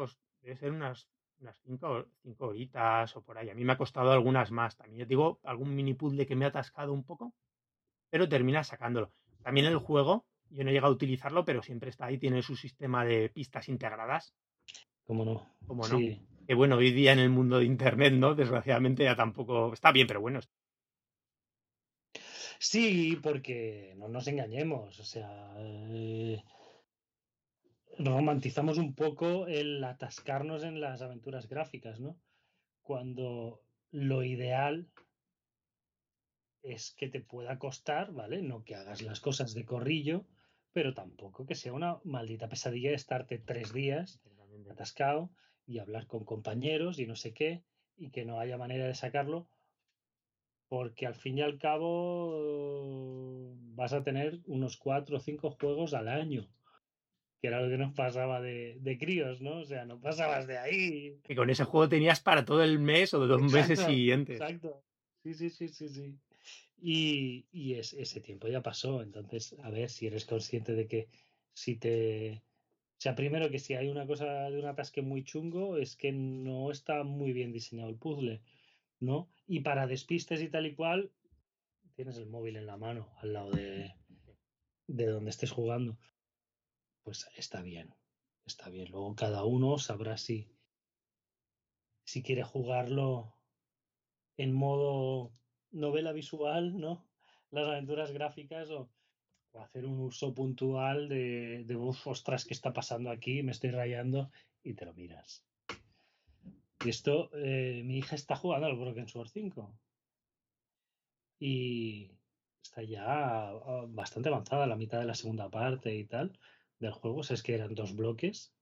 debe ser unas, unas cinco, cinco, horitas o por ahí. A mí me ha costado algunas más. También digo, algún mini puzzle que me ha atascado un poco, pero termina sacándolo. También el juego, yo no he llegado a utilizarlo, pero siempre está ahí, tiene su sistema de pistas integradas. ¿Cómo no? ¿Cómo no? Que bueno, hoy día en el mundo de Internet, ¿no? Desgraciadamente ya tampoco está bien, pero bueno. Sí, porque no nos engañemos, o sea, eh, romantizamos un poco el atascarnos en las aventuras gráficas, ¿no? Cuando lo ideal es que te pueda costar, ¿vale? No que hagas las cosas de corrillo, pero tampoco que sea una maldita pesadilla de estarte tres días atascado y hablar con compañeros y no sé qué, y que no haya manera de sacarlo, porque al fin y al cabo vas a tener unos cuatro o cinco juegos al año, que era lo que nos pasaba de, de críos, ¿no? O sea, no pasabas de ahí. Y con ese juego tenías para todo el mes o de dos meses siguientes. Exacto. Sí, sí, sí, sí, sí. Y, y es, ese tiempo ya pasó. Entonces, a ver si eres consciente de que si te. O sea, primero que si hay una cosa de un atasque muy chungo, es que no está muy bien diseñado el puzzle, ¿no? Y para despistes y tal y cual, tienes el móvil en la mano, al lado de, de donde estés jugando. Pues está bien, está bien. Luego cada uno sabrá si, si quiere jugarlo en modo novela visual, ¿no? Las aventuras gráficas o, hacer un uso puntual de, de ostras, ¿qué está pasando aquí? Me estoy rayando y te lo miras. Y esto, eh, mi hija está jugando al Broken Sword 5. Y está ya ah, bastante avanzada, la mitad de la segunda parte y tal del juego. O sea, es que eran dos bloques.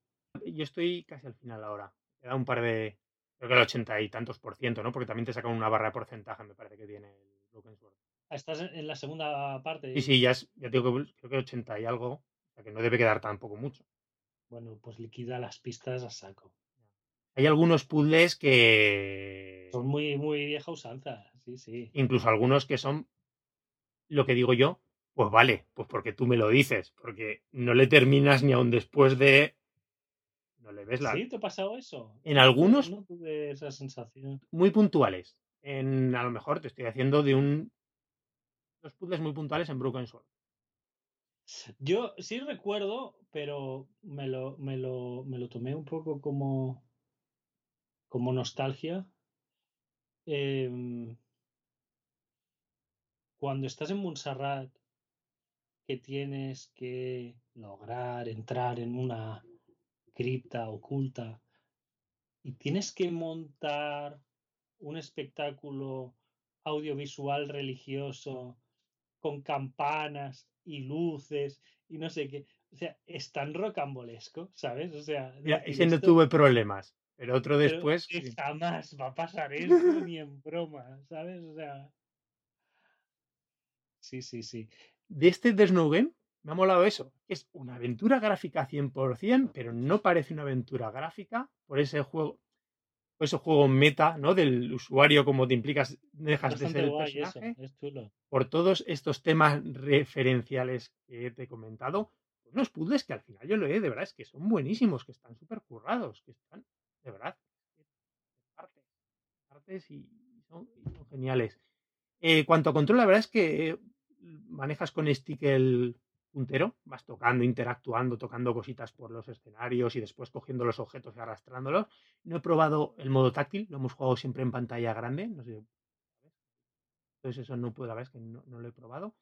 Yo estoy casi al final ahora. Queda un par de, creo que el ochenta y tantos por ciento, ¿no? Porque también te sacan una barra de porcentaje, me parece que tiene el Broken Sword. Ah, estás en la segunda parte. Sí, sí, ya es, ya digo que creo que 80 y algo, o sea que no debe quedar tampoco mucho. Bueno, pues liquida las pistas a saco. Hay algunos puzzles que. Son muy, muy vieja usanza, sí, sí. Incluso algunos que son lo que digo yo, pues vale, pues porque tú me lo dices, porque no le terminas ni aún después de le ves la. ¿Sí? ¿Te ha pasado eso? En algunos. No tuve esa sensación. Muy puntuales. En, a lo mejor te estoy haciendo de un. Dos puzzles muy puntuales en Broken Sword. Yo sí recuerdo, pero me lo, me lo, me lo tomé un poco como. como nostalgia. Em, cuando estás en Montserrat, que tienes que lograr entrar en una cripta oculta y tienes que montar un espectáculo audiovisual religioso con campanas y luces y no sé qué. O sea, es tan rocambolesco, ¿sabes? O sea, ese no tuve problemas, pero otro después. Jamás va a pasar eso ni en broma, ¿sabes? O sea. Sí, sí, sí. De este Desnugen me ha molado eso. Es una aventura gráfica 100%, pero no parece una aventura gráfica por ese juego, por ese juego meta, ¿no? Del usuario, como te implicas, dejas de ser el personaje. Por todos estos temas referenciales que te he comentado, unos puzzles que al final yo lo he, de verdad, es que son buenísimos, que están súper currados, que están, de verdad, partes, partes y son, geniales. Eh, cuanto a control, la verdad es que manejas con stick el puntero, vas tocando, interactuando, tocando cositas por los escenarios y después cogiendo los objetos y arrastrándolos. No he probado el modo táctil, lo hemos jugado siempre en pantalla grande, no sé. Entonces eso no puedo, la verdad es que no, lo he probado.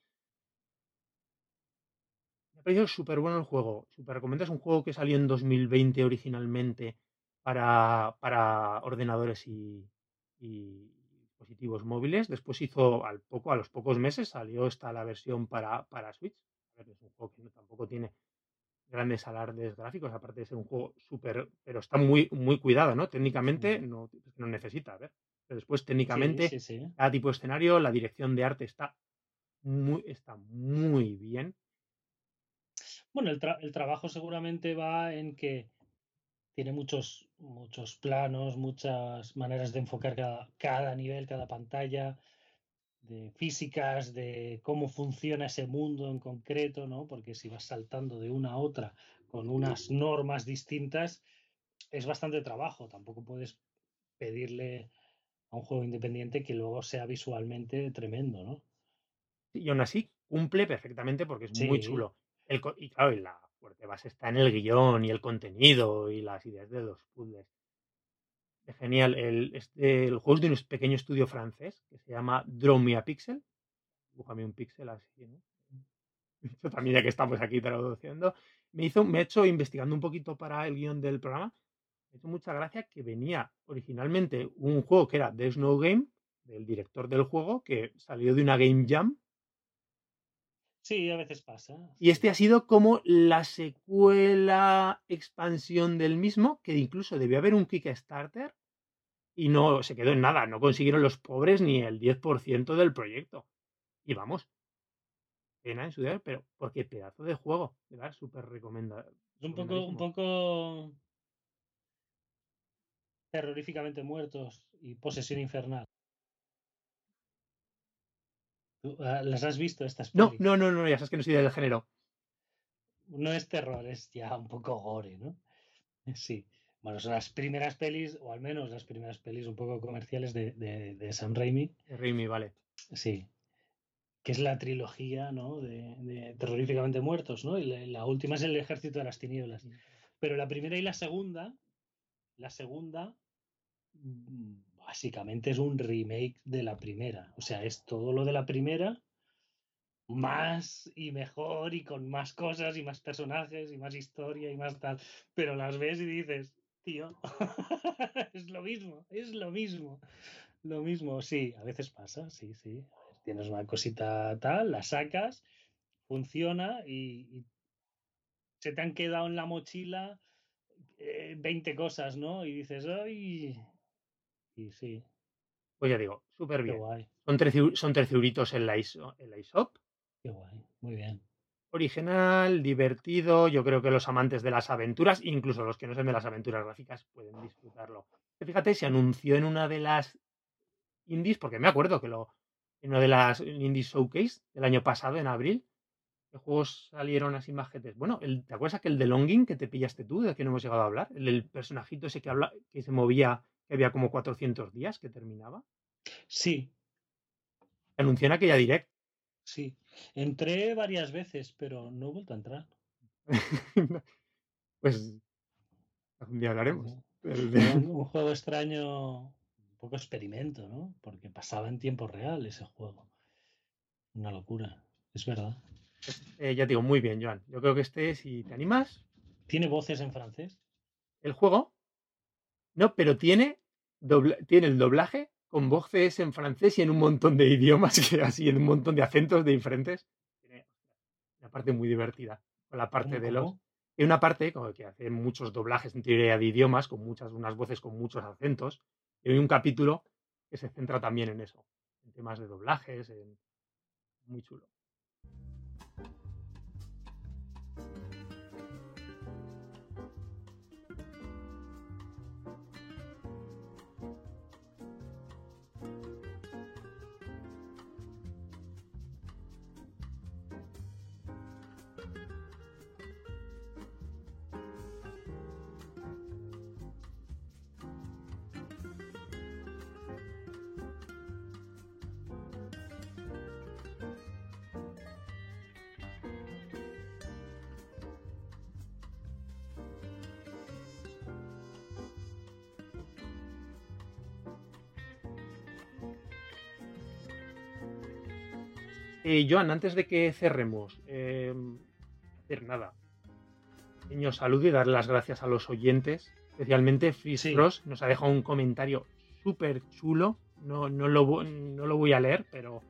Me ha parecido súper bueno el juego, súper recomendado. Es un juego que salió en 2020 originalmente para, para ordenadores y, y dispositivos móviles. Después hizo al poco, a los pocos meses salió esta la versión para, para Switch. Ver, es un juego que no- tampoco tiene grandes alardes gráficos, aparte de ser un juego súper, pero está muy, muy cuidado, ¿no? Técnicamente no, no necesita, a ver. Pero después Sí, técnicamente, sí, sí. cada tipo de escenario, la dirección de arte está muy, está muy bien. Bueno, el, tra- el trabajo seguramente va en que tiene muchos, muchos planos, muchas maneras de enfocar cada, cada nivel, cada pantalla, de físicas, de cómo funciona ese mundo en concreto, ¿no? Porque si vas saltando de una a otra con unas normas distintas, es bastante trabajo. Tampoco puedes pedirle a un juego independiente que luego sea visualmente tremendo, ¿no? Y aún así cumple perfectamente porque es muy chulo. El, y claro, y la fuerte base está en el guion y el contenido y las ideas de los puzzles. Genial. El, este, el juego es de un pequeño estudio francés que se llama Draw Me a Pixel. Dibújame un pixel así, ¿no? También ya que estamos aquí traduciendo. Me hizo, me he hecho investigando un poquito para el guion del programa. Me hizo mucha gracia que venía originalmente un juego que era The Snow Game, del director del juego, que salió de una Game Jam sí, a veces pasa. Y este ha sido como la secuela expansión del mismo, que incluso debió haber un Kickstarter y no se quedó en nada. No consiguieron los pobres ni el 10% del proyecto. Y vamos, pena en su día, pero porque pedazo de juego. Verdad, súper recomendado. Es un poco, un poco terroríficamente muertos y posesión infernal. ¿Tú, ah, ¿Las has visto estas No, pelis? no, no, no, ya sabes que no soy del género. No es terror, es ya un poco gore, ¿no? Sí. Bueno, son las primeras pelis, o al menos las primeras pelis un poco comerciales de, de, de Sam Raimi. Raimi, vale. Sí. Que es la trilogía, ¿no? De, de terroríficamente muertos, ¿no? Y la, la última es el ejército de las tinieblas. Pero la primera y la segunda, la segunda mm, básicamente es un remake de la primera. O sea, es todo lo de la primera, más y mejor y con más cosas y más personajes y más historia y más tal. Pero las ves y dices, tío, es lo mismo, es lo mismo. Lo mismo, sí, a veces pasa, sí, sí. Tienes una cosita tal, la sacas, funciona y, se te han quedado en la mochila eh, 20 cosas, ¿no? Y dices, ¡ay! Y sí, Pues ya digo, súper qué bien. guay, Son 13, son 13 euritos en la, ISO, en la ISOP. qué guay, muy bien. original, divertido. Yo creo que los amantes de las aventuras, incluso los que no sean de las aventuras gráficas, pueden disfrutarlo. Fíjate, se anunció en una de las indies, porque me acuerdo que lo en una de las indies showcase del año pasado, en abril, ¿qué juegos salieron así majetes? Bueno, el, ¿te acuerdas aquel de Longing que te pillaste tú, del que no hemos llegado a hablar? El del personajito ese que, habla, que se movía, que había como 400 días, que terminaba. Sí, anunció en aquella direct. sí. Entré varias veces, pero no he vuelto a entrar. pues algún día hablaremos. Un, un juego extraño, un poco experimento, ¿no? Porque pasaba en tiempo real ese juego. Una locura, es verdad. Eh, ya te digo, muy bien, Joan. Yo creo que este, si te animas, ¿Tiene voces en francés? el juego. No, pero tiene, tiene el doblaje con voces en francés y en un montón de idiomas, que así, en un montón de acentos de diferentes. Tiene una parte muy divertida. Con la parte ¿Cómo, de los. Y una parte como que hace muchos doblajes en teoría de idiomas, con muchas, unas voces con muchos acentos. Y hay un capítulo que se centra también en eso. En temas de doblajes, en... muy chulo. Eh, Joan, antes de que cerremos, eh, hacer nada. Pequeño saludo y darle las gracias a los oyentes, especialmente Freeze Sí. Nos ha dejado un comentario súper chulo. No, no, lo, no lo voy a leer, pero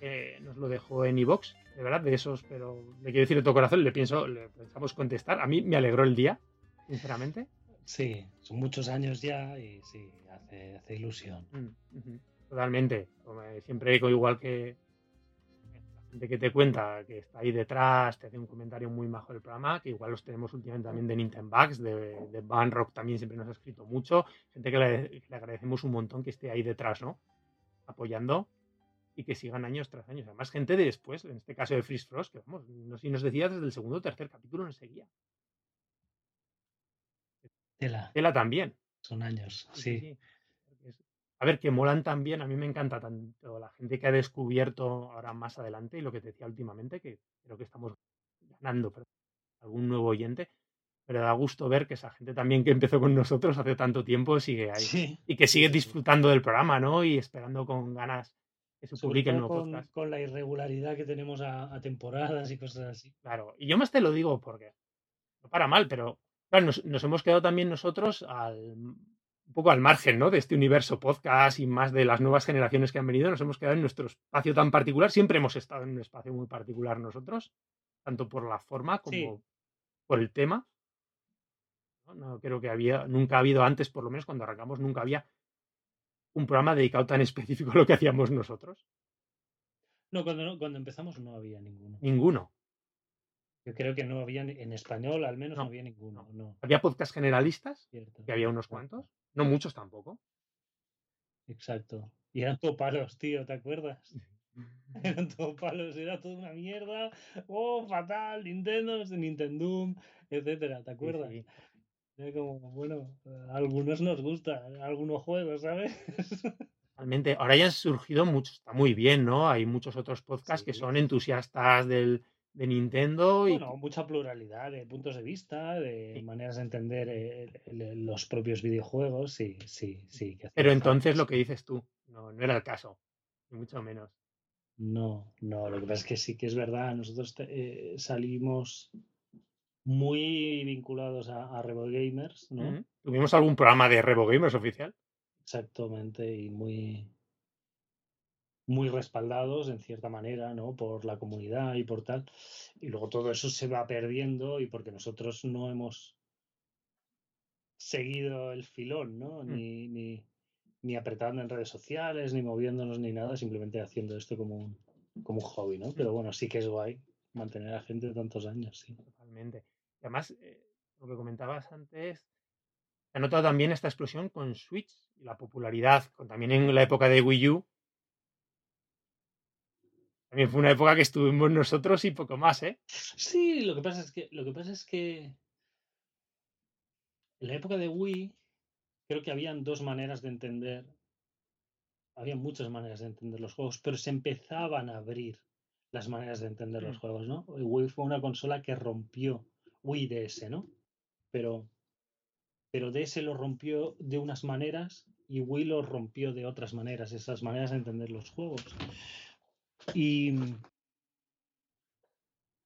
eh, nos lo dejó en iVox, de verdad, de esos, pero le quiero decir de todo corazón, le pienso, le pensamos contestar. A mí me alegró el día, sinceramente. Sí, son muchos años ya y sí, hace, hace ilusión. Mm, Totalmente. Como, eh, Siempre igual que gente que te cuenta que está ahí detrás, te hace un comentario muy majo del programa, que igual los tenemos últimamente también de Nintendo Bugs, de, de Van Rock también siempre nos ha escrito mucho. Gente que le, que le agradecemos un montón que esté ahí detrás, ¿no? Apoyando y que sigan años tras años. Además, gente de después, en este caso de Freeze Frost, que vamos, no sé si nos decía desde el segundo o tercer capítulo nos seguía. Tela, Tela también. son años, Sí, sí. A ver, que molan también, a mí me encanta tanto la gente que ha descubierto ahora más adelante y lo que te decía últimamente, que creo que estamos ganando perdón, algún nuevo oyente, pero da gusto ver que esa gente también que empezó con nosotros hace tanto tiempo sigue ahí Sí, y que sigue disfrutando del programa, ¿no? Y esperando con ganas que se Sobre publique el nuevo con, podcast. con la irregularidad que tenemos a, a temporadas y cosas así. Claro, y yo más te lo digo porque no para mal, pero claro, nos, nos hemos quedado también nosotros al, un poco al margen ¿no? de este universo podcast y más de las nuevas generaciones que han venido. Nos hemos quedado en nuestro espacio tan particular. Siempre hemos estado en un espacio muy particular nosotros, tanto por la forma como Sí. por el tema. ¿no? No creo que había, nunca ha habido antes, por lo menos cuando arrancamos, nunca había un programa dedicado tan específico a lo que hacíamos nosotros. No, cuando, cuando empezamos no había ninguno. Ninguno. Yo creo que no había, en español al menos no, No, había ninguno. No, Había podcast generalistas, cierto. que había unos cuantos, no muchos tampoco. Exacto. Y eran todo palos, tío, ¿te acuerdas? Eran todo palos, era toda una mierda. Oh, fatal, Nintendo, Nintendo, etcétera, ¿te acuerdas? sí. Era como, bueno, a algunos nos gusta, algunos juegos, ¿sabes? Realmente, ahora ya han surgido muchos, está muy bien, ¿no? Hay muchos otros podcasts que son entusiastas del, de Nintendo y Bueno, mucha pluralidad de puntos de vista, de Sí. maneras de entender eh, el- el- los propios videojuegos, sí, sí, sí. que pero entonces lo que dices tú, no, no era el caso, ni mucho menos. No, no, lo que pasa es que sí que es verdad, nosotros te- eh, salimos muy vinculados a, a Gamers, ¿no? Tuvimos algún programa de Revo Gamers oficial. Exactamente, y muy, muy respaldados en cierta manera, ¿no? Por la comunidad y por tal. Y luego todo eso se va perdiendo y porque nosotros no hemos seguido el filón, ¿no? Mm. Ni, ni, ni apretando en redes sociales, ni moviéndonos, ni nada, simplemente haciendo esto como un, como un hobby, ¿no? Pero bueno, sí que es guay mantener a gente tantos años, sí. Totalmente. Y además, eh, lo que comentabas antes, ha notado también esta explosión con Switch y la popularidad, con, también en la época de Wii U. También fue una época que estuvimos nosotros y poco más, ¿eh? Sí, lo que pasa es que, lo que pasa es que en la época de Wii creo que habían dos maneras de entender, había muchas maneras de entender los juegos, pero se empezaban a abrir las maneras de entender los Mm. juegos, ¿no? Y Wii fue una consola que rompió Wii DS, ¿no? Pero, pero DS lo rompió de unas maneras y Wii lo rompió de otras maneras, esas maneras de entender los juegos. Y,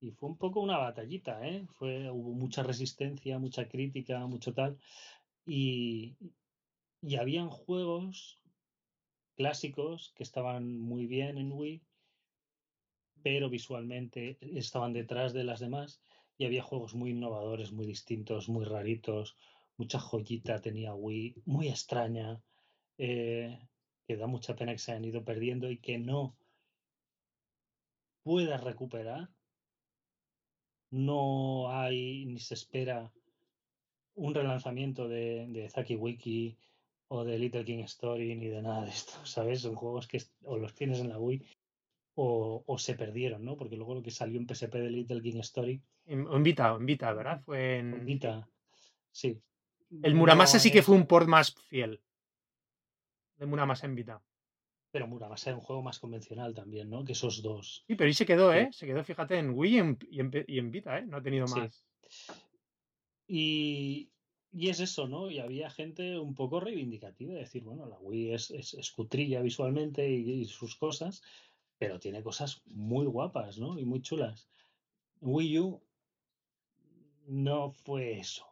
y fue un poco una batallita, ¿eh? Fue, hubo mucha resistencia, mucha crítica, mucho tal. Y, y habían juegos clásicos que estaban muy bien en Wii, pero visualmente estaban detrás de las demás. Y había juegos muy innovadores, muy distintos, muy raritos. Mucha joyita tenía Wii, muy extraña, eh, que da mucha pena que se hayan ido perdiendo y que no puedas recuperar. No hay ni se espera un relanzamiento de, de Zaki Wiki o de Little King Story ni de nada de esto, ¿sabes? Son juegos que o los tienes en la Wii o, o se perdieron, ¿no? Porque luego lo que salió en PSP de Little King Story, En, Vita, en Vita, ¿verdad? Fue en en... Vita, sí. El Muramasa no sí que fue un port más fiel. De Muramasa en Vita. Pero Muramasa era un juego más convencional también, ¿no? Que esos dos. Sí, pero ahí se quedó, Sí. ¿eh? Se quedó, fíjate, en Wii y en, y en, y en Vita, ¿eh? No ha tenido Sí. más. Y, y es eso, ¿no? Y había gente un poco reivindicativa, de decir, bueno, la Wii es, es, es cutrilla visualmente y, y sus cosas, pero tiene cosas muy guapas, ¿no? Y muy chulas. Wii U no fue eso.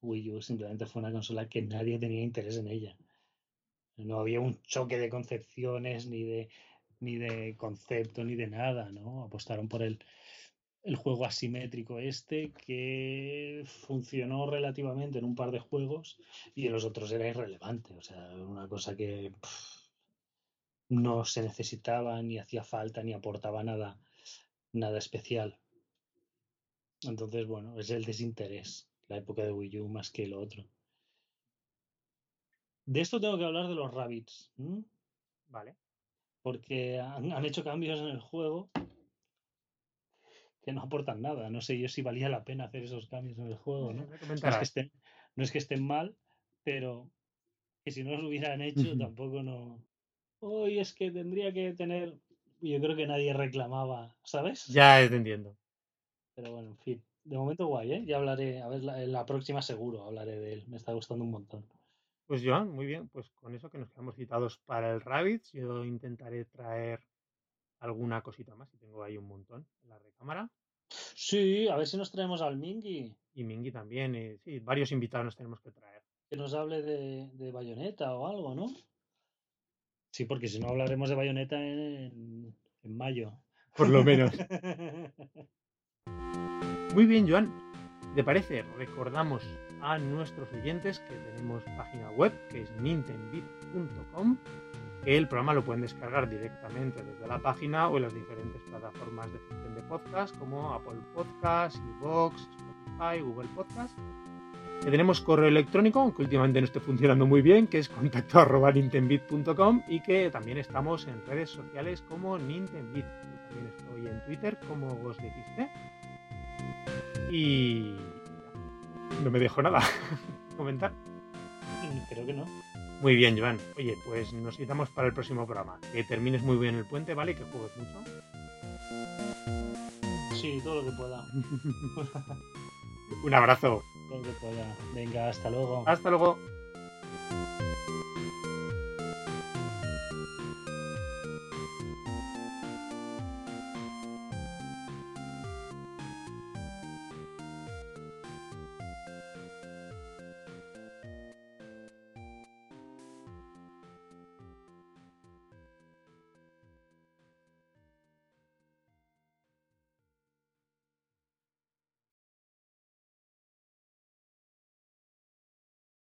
Wii U simplemente fue una consola que nadie tenía interés en ella. No había un choque de concepciones, ni de, ni de concepto, ni de nada, ¿no? Apostaron por el, el juego asimétrico este que funcionó relativamente en un par de juegos y en los otros era irrelevante. O sea, una cosa que no se necesitaba, ni hacía falta, ni aportaba nada, nada especial. Entonces, bueno, es el desinterés, la época de Wii U más que lo otro. De esto tengo que hablar de los Rabbits. Vale. Porque han, hecho cambios en el juego que no aportan nada. No sé yo si valía la pena hacer esos cambios en el juego, ¿no? No es, que estén, no es que estén mal, pero que si no los hubieran hecho tampoco no. Hoy es que tendría que tener. Yo creo que nadie reclamaba, ¿sabes? Ya te entiendo. Pero bueno, en fin. De momento guay, ¿eh? Ya hablaré, a ver, la, la próxima seguro hablaré de él. Me está gustando un montón. Pues Joan, muy bien, pues con eso que nos quedamos citados para el Rabbits, yo intentaré traer alguna cosita más, y tengo ahí un montón en la recámara. Sí, a ver si nos traemos al Mingy. Y Mingy también, y, sí, varios invitados nos tenemos que traer. Que nos hable de, de Bayonetta o algo, ¿no? Sí, porque si no hablaremos de Bayonetta en, en mayo. Por lo menos. Muy bien, Joan. ¿Te parece? Recordamos a nuestros oyentes que tenemos página web que es nintendbit.com que el programa lo pueden descargar directamente desde la página o en las diferentes plataformas de gestión de podcast como Apple Podcasts, Evox, Spotify, Google Podcast. Que tenemos correo electrónico, aunque últimamente no esté funcionando muy bien, que es contacto arroba y que también estamos en redes sociales como Nintendbit. También estoy en Twitter como dijiste Y no me dejo nada. ¿Comentar? Creo que no. Muy bien, Joan. Oye, pues nos citamos para el próximo programa. Que termines muy bien el puente, ¿vale? Que juegues mucho. Sí, todo lo que pueda. Un abrazo. Todo lo que pueda. Venga, hasta luego. Hasta luego.